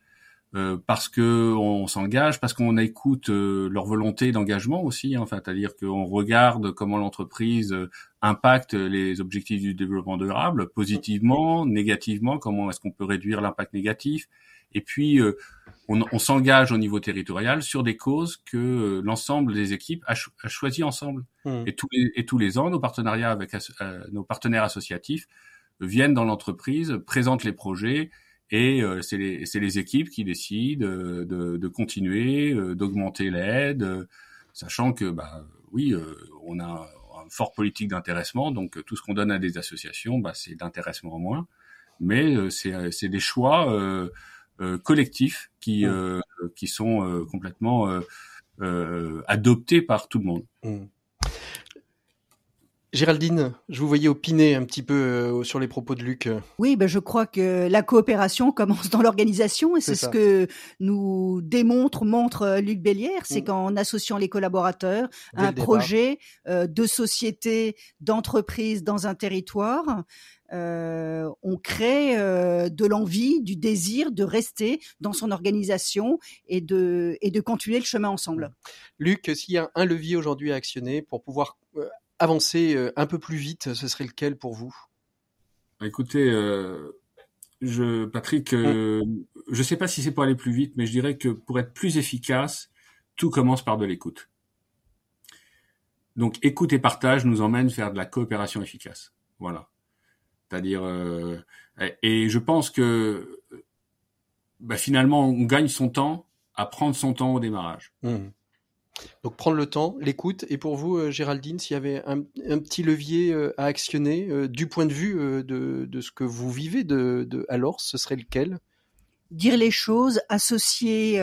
euh, parce que on s'engage, parce qu'on écoute euh, leur volonté d'engagement aussi. Hein, enfin, c'est-à-dire qu'on regarde comment l'entreprise euh, impacte les objectifs du développement durable, positivement, négativement, comment est-ce qu'on peut réduire l'impact négatif. Et puis, on, on s'engage au niveau territorial sur des causes que euh, l'ensemble des équipes a, a choisi ensemble. Hmm. Et, tous les, et tous les ans, nos partenariats avec euh, nos partenaires associatifs viennent dans l'entreprise, présentent les projets, et euh, c'est les, les, équipes qui décident de, de continuer, d'augmenter l'aide, sachant que, bah, oui, on a un fort politique d'intéressement, donc tout ce qu'on donne à des associations, bah, c'est d'intéressement en moins, mais c'est des choix euh, collectifs qui, mmh. euh, qui sont euh, complètement adoptés par tout le monde. Mmh. Géraldine, je vous voyais opiner un petit peu sur les propos de Luc. Oui, ben je crois que la coopération commence dans l'organisation et c'est ce que nous démontre, montre Luc Bélière, c'est mmh. qu'en associant les collaborateurs à un projet de société, d'entreprise dans un territoire, euh, on crée euh, de l'envie, du désir de rester dans son organisation et de, et de continuer le chemin ensemble. Luc, s'il y a un levier aujourd'hui à actionner pour pouvoir euh, avancer un peu plus vite, ce serait lequel pour vous? Écoutez, je, Patrick, mm. je ne sais pas si c'est pour aller plus vite, mais je dirais que pour être plus efficace, tout commence par de l'écoute. Donc écoute et partage nous emmène faire de la coopération efficace. Voilà. C'est-à-dire, euh, et je pense que bah, finalement, on gagne son temps à prendre son temps au démarrage. Mmh. Donc prendre le temps, l'écoute. Et pour vous, euh, Géraldine, s'il y avait un, petit levier euh, à actionner du point de vue de, ce que vous vivez de alors, ce serait lequel? Dire les choses, associer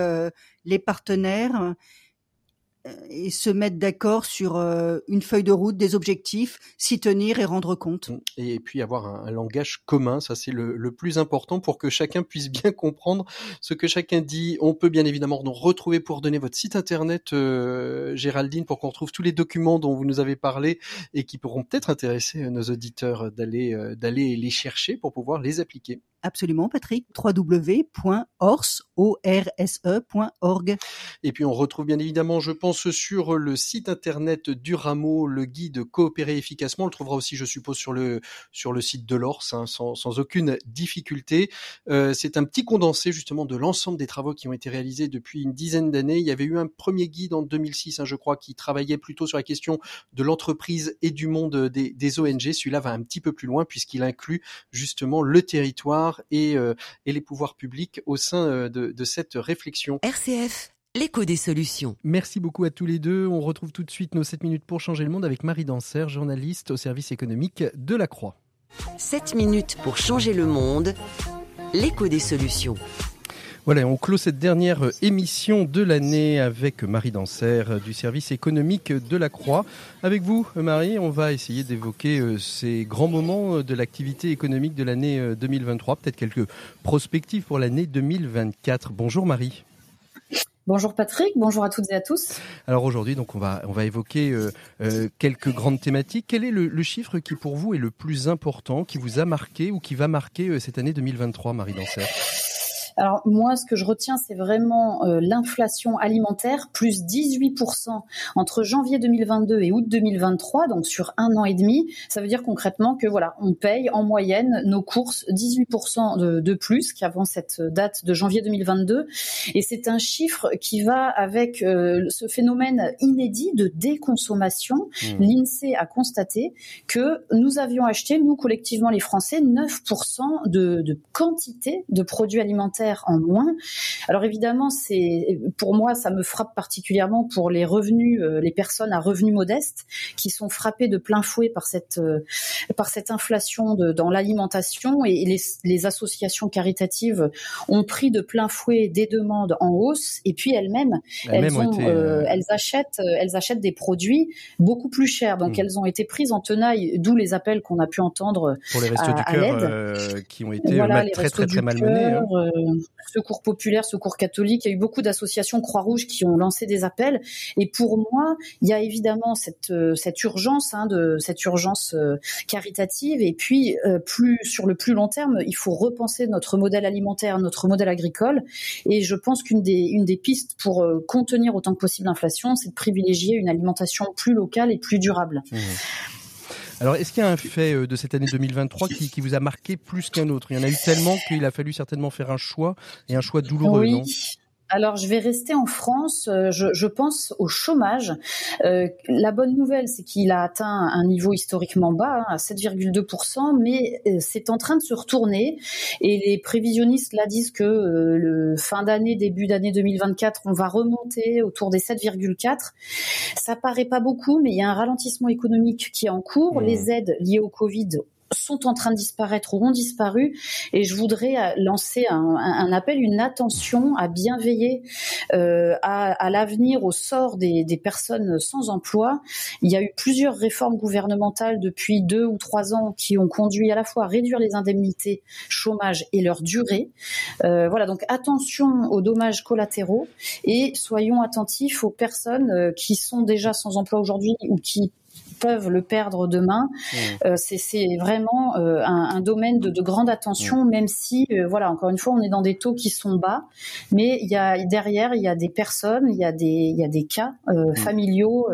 les partenaires et se mettre d'accord sur euh, une feuille de route, des objectifs, s'y tenir et rendre compte. Et puis avoir un, langage commun, ça c'est le, plus important pour que chacun puisse bien comprendre ce que chacun dit. On peut bien évidemment nous retrouver pour donner votre site internet, euh, Géraldine, pour qu'on retrouve tous les documents dont vous nous avez parlé et qui pourront peut-être intéresser nos auditeurs euh, d'aller les chercher pour pouvoir les appliquer. Absolument, Patrick. www.orse.org. Et puis on retrouve bien évidemment, je pense, sur le site internet du rameau le guide coopérer efficacement. On le trouvera aussi, je suppose, sur le sur le site de l'Orse, hein, sans, aucune difficulté. Euh, c'est un petit condensé justement de l'ensemble des travaux qui ont été réalisés depuis une dizaine d'années. Il y avait eu un premier guide en 2006, hein, je crois, qui travaillait plutôt sur la question de l'entreprise et du monde des, des ONG. Celui-là va un petit peu plus loin puisqu'il inclut justement le territoire euh, et, les pouvoirs publics au sein euh, de, cette réflexion. RCF l'écho des solutions. Merci beaucoup à tous les deux. On retrouve tout de suite nos 7 minutes pour changer le monde avec Marie Danser, journaliste au service économique de la Croix. 7 minutes pour changer le monde, l'écho des solutions. Voilà, on clôt cette dernière euh, émission de l'année avec Marie Danser euh, du service économique de la Croix. Avec vous, Marie, on va essayer d'évoquer euh, ces grands moments de l'activité économique de l'année 2023, peut-être quelques prospectives pour l'année 2024. Bonjour Marie. Bonjour Patrick, bonjour à toutes et à tous. Alors aujourd'hui, donc on va on va évoquer quelques grandes thématiques. Quel est le, le, chiffre qui pour vous est le plus important, qui vous a marqué ou qui va marquer cette année 2023, Marie Danser? Alors moi, ce que je retiens, c'est vraiment euh, l'inflation alimentaire, plus 18% entre janvier 2022 et août 2023, donc sur un an et demi. Ça veut dire concrètement que voilà, on paye en moyenne nos courses 18% de, de plus qu'avant cette date de janvier 2022. Et c'est un chiffre qui va avec euh, ce phénomène inédit de déconsommation. Mmh. L'INSEE a constaté que nous avions acheté, nous collectivement les Français, 9% de, de quantité de produits alimentaires en moins. Alors évidemment, c'est pour moi, ça me frappe particulièrement pour les revenus, euh, les personnes à revenus modestes qui sont frappées de plein fouet par cette euh, par cette inflation de, dans l'alimentation. Et les, les, associations caritatives ont pris de plein fouet des demandes en hausse. Et puis elles-mêmes elles, euh, elles achètent elles achètent des produits beaucoup plus chers. Donc hmm. elles ont été prises en tenaille d'où les appels qu'on a pu entendre pour les restos du cœur qui ont été très très très malmenés hein secours populaire, secours catholique. Il y a eu beaucoup d'associations Croix-Rouge qui ont lancé des appels. Et pour moi, il y a évidemment cette, euh, cette urgence, hein, urgence euh, caritative. Et puis, euh, plus sur le plus long terme, il faut repenser notre modèle alimentaire, notre modèle agricole. Et je pense qu'une des, une des pistes pour contenir autant que possible l'inflation, c'est de privilégier une alimentation plus locale et plus durable. Mmh. Alors, est-ce qu'il y a un fait euh, de cette année 2023 qui, qui vous a marqué plus qu'un autre? Il y en a eu tellement qu'il a fallu certainement faire un choix, et un choix douloureux, oui. non? Alors, je vais rester en France. Euh, je, je pense au chômage. Euh, la bonne nouvelle, c'est qu'il a atteint un niveau historiquement bas, hein, à 7,2%, mais euh, c'est en train de se retourner. Et les prévisionnistes là disent que euh, le fin d'année, début d'année 2024, on va remonter autour des 7,4. Ça paraît pas beaucoup, mais il y a un ralentissement économique qui est en cours. Mmh. Les aides liées au Covid sont en train de disparaître ou ont disparu. Et je voudrais euh, lancer un, appel, une attention à bien veiller euh, à, l'avenir, au sort des, personnes sans emploi. Il y a eu plusieurs réformes gouvernementales depuis deux ou trois ans qui ont conduit à la fois à réduire les indemnités chômage et leur durée. Euh, voilà, donc attention aux dommages collatéraux et soyons attentifs aux personnes qui sont déjà sans emploi aujourd'hui ou qui peuvent le perdre demain. Mmh. Euh, c'est vraiment euh, un, un, domaine de, de grande attention, mmh. même si, euh, voilà, encore une fois, on est dans des taux qui sont bas, mais il y a derrière, il y a des personnes, il y a des, il y a des cas mmh. familiaux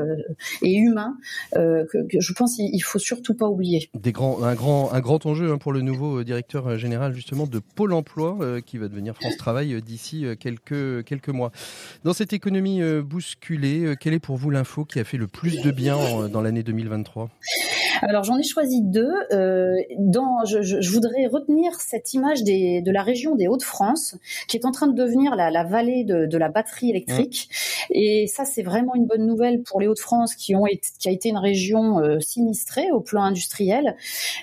et humains que, que, je pense il faut surtout pas oublier. Des grands, un grand, un grand enjeu hein, pour le nouveau directeur général justement de Pôle Emploi qui va devenir France Travail d'ici quelques quelques mois. Dans cette économie bousculée, quelle est pour vous l'info qui a fait le plus de bien dans l'année 2020 2023 alors j'en ai choisi deux. Euh, dans, je, je, voudrais retenir cette image des, de la région des Hauts-de-France qui est en train de devenir la, la vallée de, de, la batterie électrique. Et ça c'est vraiment une bonne nouvelle pour les Hauts-de-France qui ont été, qui a été une région euh, sinistrée au plan industriel.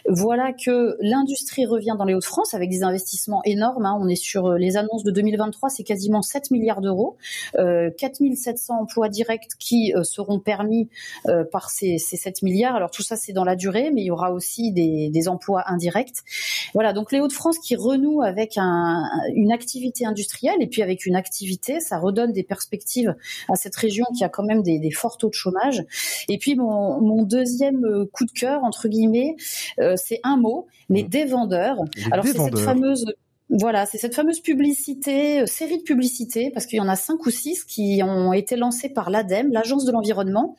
Voilà que l'industrie revient dans les Hauts-de-France avec des investissements énormes. Hein. On est sur euh, les annonces de 2023, c'est quasiment 7 milliards d'euros, euh, 4700 emplois directs qui euh, seront permis euh, par ces, ces 7 milliards. Alors tout ça c'est dans la durée, mais il y aura aussi des, des emplois indirects. Voilà, donc les Hauts-de-France qui renouent avec un, une activité industrielle et puis avec une activité, ça redonne des perspectives à cette région qui a quand même des, des forts taux de chômage. Et puis mon, mon deuxième coup de cœur entre guillemets, euh, c'est un mot, les mmh. dévendeurs. Alors c'est cette fameuse voilà, c'est cette fameuse publicité, euh, série de publicités, parce qu'il y en a cinq ou six qui ont été lancées par l'ADEME, l'Agence de l'environnement,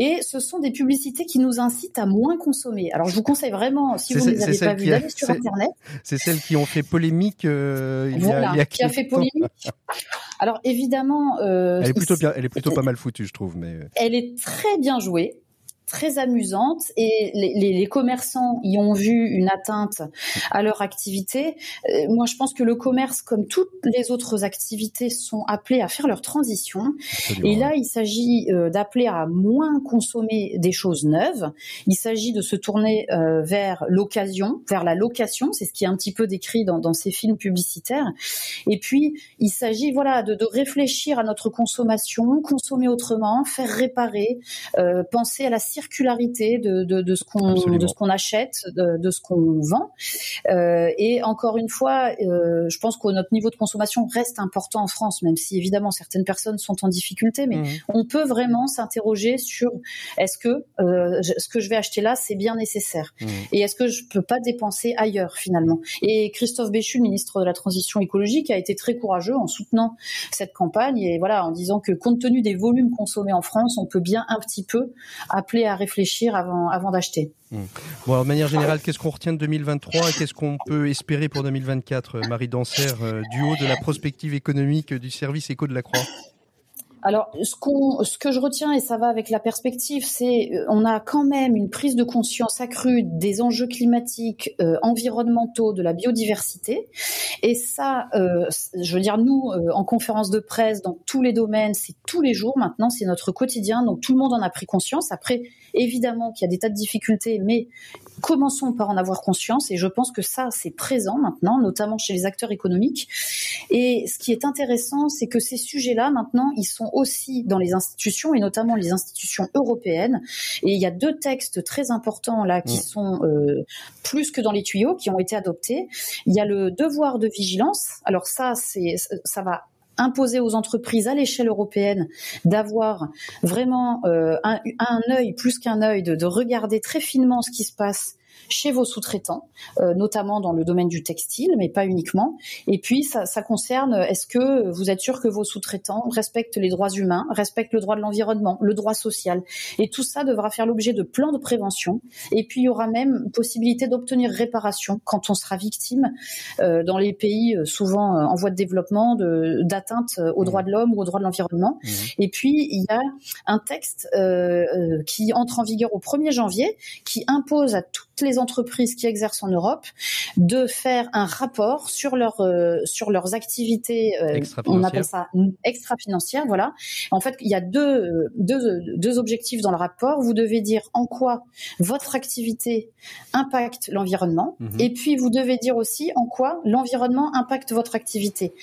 et ce sont des publicités qui nous incitent à moins consommer. Alors je vous conseille vraiment, si vous ne les avez pas vues, d'aller sur Internet. C'est celles qui ont fait polémique euh, il, y a, il y a qui a fait polémique. Alors évidemment, euh, elle est plutôt bien, elle est plutôt pas mal foutue, je trouve, mais elle est très bien jouée très amusante et les, les, commerçants y ont vu une atteinte à leur activité. Euh, moi, je pense que le commerce, comme toutes les autres activités, sont appelés à faire leur transition. Et là, il s'agit euh, d'appeler à moins consommer des choses neuves. Il s'agit de se tourner euh, vers l'occasion, vers la location. C'est ce qui est un petit peu décrit dans, dans ces films publicitaires. Et puis, il s'agit, voilà, de, de, réfléchir à notre consommation, consommer autrement, faire réparer, penser à la circulation circularité de, de, de ce qu'on de ce qu'on achète, de, de ce qu'on vend. Euh, et encore une fois, euh, je pense que notre niveau de consommation reste important en France, même si évidemment certaines personnes sont en difficulté, mais mmh. on peut vraiment s'interroger sur est-ce que euh, ce que je vais acheter là, c'est bien nécessaire, mmh. et est-ce que je peux pas dépenser ailleurs finalement? Et Christophe Béchu, ministre de la Transition écologique, a été très courageux en soutenant cette campagne et voilà en disant que compte tenu des volumes consommés en France, on peut bien un petit peu appeler à réfléchir avant, avant d'acheter. Hmm. Bon, de manière générale, qu'est-ce qu'on retient de 2023 et qu'est-ce qu'on peut espérer pour 2024, euh, Marie Danser, euh, du haut de la prospective économique du service éco de la Croix? Alors, ce, qu'on, ce que je retiens, et ça va avec la perspective, c'est euh, on a quand même une prise de conscience accrue des enjeux climatiques, euh, environnementaux, de la biodiversité. Et ça, euh, je veux dire, nous, en conférence de presse, dans tous les domaines, c'est tous les jours maintenant, c'est notre quotidien. Donc, tout le monde en a pris conscience. Après, évidemment qu'il y a des tas de difficultés, mais commençons par en avoir conscience. Et je pense que ça, c'est présent maintenant, notamment chez les acteurs économiques. Et ce qui est intéressant, c'est que ces sujets-là, maintenant, ils sont aussi dans les institutions et notamment les institutions européennes. Et il y a deux textes très importants là qui mm. sont euh, plus que dans les tuyaux, qui ont été adoptés. Il y a le devoir de vigilance. Alors ça, c'est ça va imposer aux entreprises à l'échelle européenne d'avoir vraiment euh, un, un œil plus qu'un œil, de, de, regarder très finement ce qui se passe chez vos sous-traitants, euh, notamment dans le domaine du textile, mais pas uniquement. Et puis, ça, ça concerne, est-ce que vous êtes sûr que vos sous-traitants respectent les droits humains, respectent le droit de l'environnement, le droit social? Et tout ça devra faire l'objet de plans de prévention. Et puis, il y aura même possibilité d'obtenir réparation quand on sera victime euh, dans les pays euh, souvent en voie de développement d'atteinte aux mmh. droits de l'homme ou aux droits de l'environnement. Mmh. Et puis, il y a un texte qui entre en vigueur au 1er janvier qui impose à toutes les entreprises qui exercent en Europe de faire un rapport sur leur euh, sur leurs activités. Euh, on appelle ça extra-financière. Voilà. En fait, il y a deux, deux deux objectifs dans le rapport. Vous devez dire en quoi votre activité impacte l'environnement, mhm. et puis vous devez dire aussi en quoi l'environnement impacte votre activité.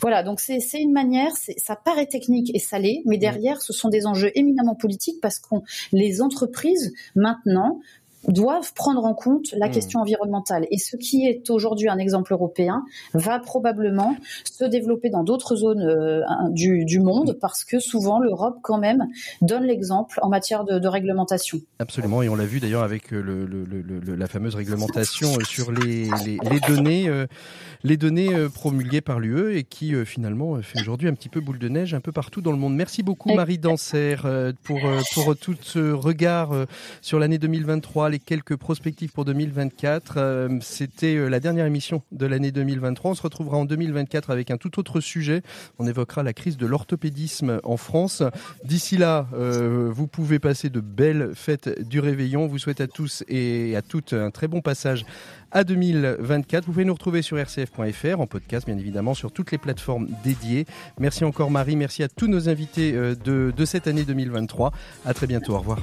Voilà. Donc c'est c'est une manière. Ça paraît technique et salé, mais mhm. derrière, ce sont des enjeux éminemment politiques parce qu'on les entreprises maintenant doivent prendre en compte la hmm. question environnementale. Et ce qui est aujourd'hui un exemple européen va probablement se développer dans d'autres zones euh, du, du, monde parce que souvent l'Europe quand même donne l'exemple en matière de, de, réglementation. Absolument, et on l'a vu d'ailleurs avec euh, le, le, la fameuse réglementation euh, sur les, les, les données, les données promulguées par l'UE et qui finalement fait aujourd'hui un petit peu boule de neige un peu partout dans le monde. Merci beaucoup Marie Danser pour, pour tout ce regard sur l'année 2023 les quelques perspectives pour 2024. Euh, c'était euh, la dernière émission de l'année 2023. On se retrouvera en 2024 avec un tout autre sujet. On évoquera la crise de l'orthopédisme en France. D'ici là, euh, vous pouvez passer de belles fêtes du réveillon. Vous souhaite à tous et à toutes un très bon passage à 2024. Vous pouvez nous retrouver sur rcf.fr en podcast, bien évidemment, sur toutes les plateformes dédiées. Merci encore Marie, merci à tous nos invités de, de cette année 2023. À très bientôt, au revoir.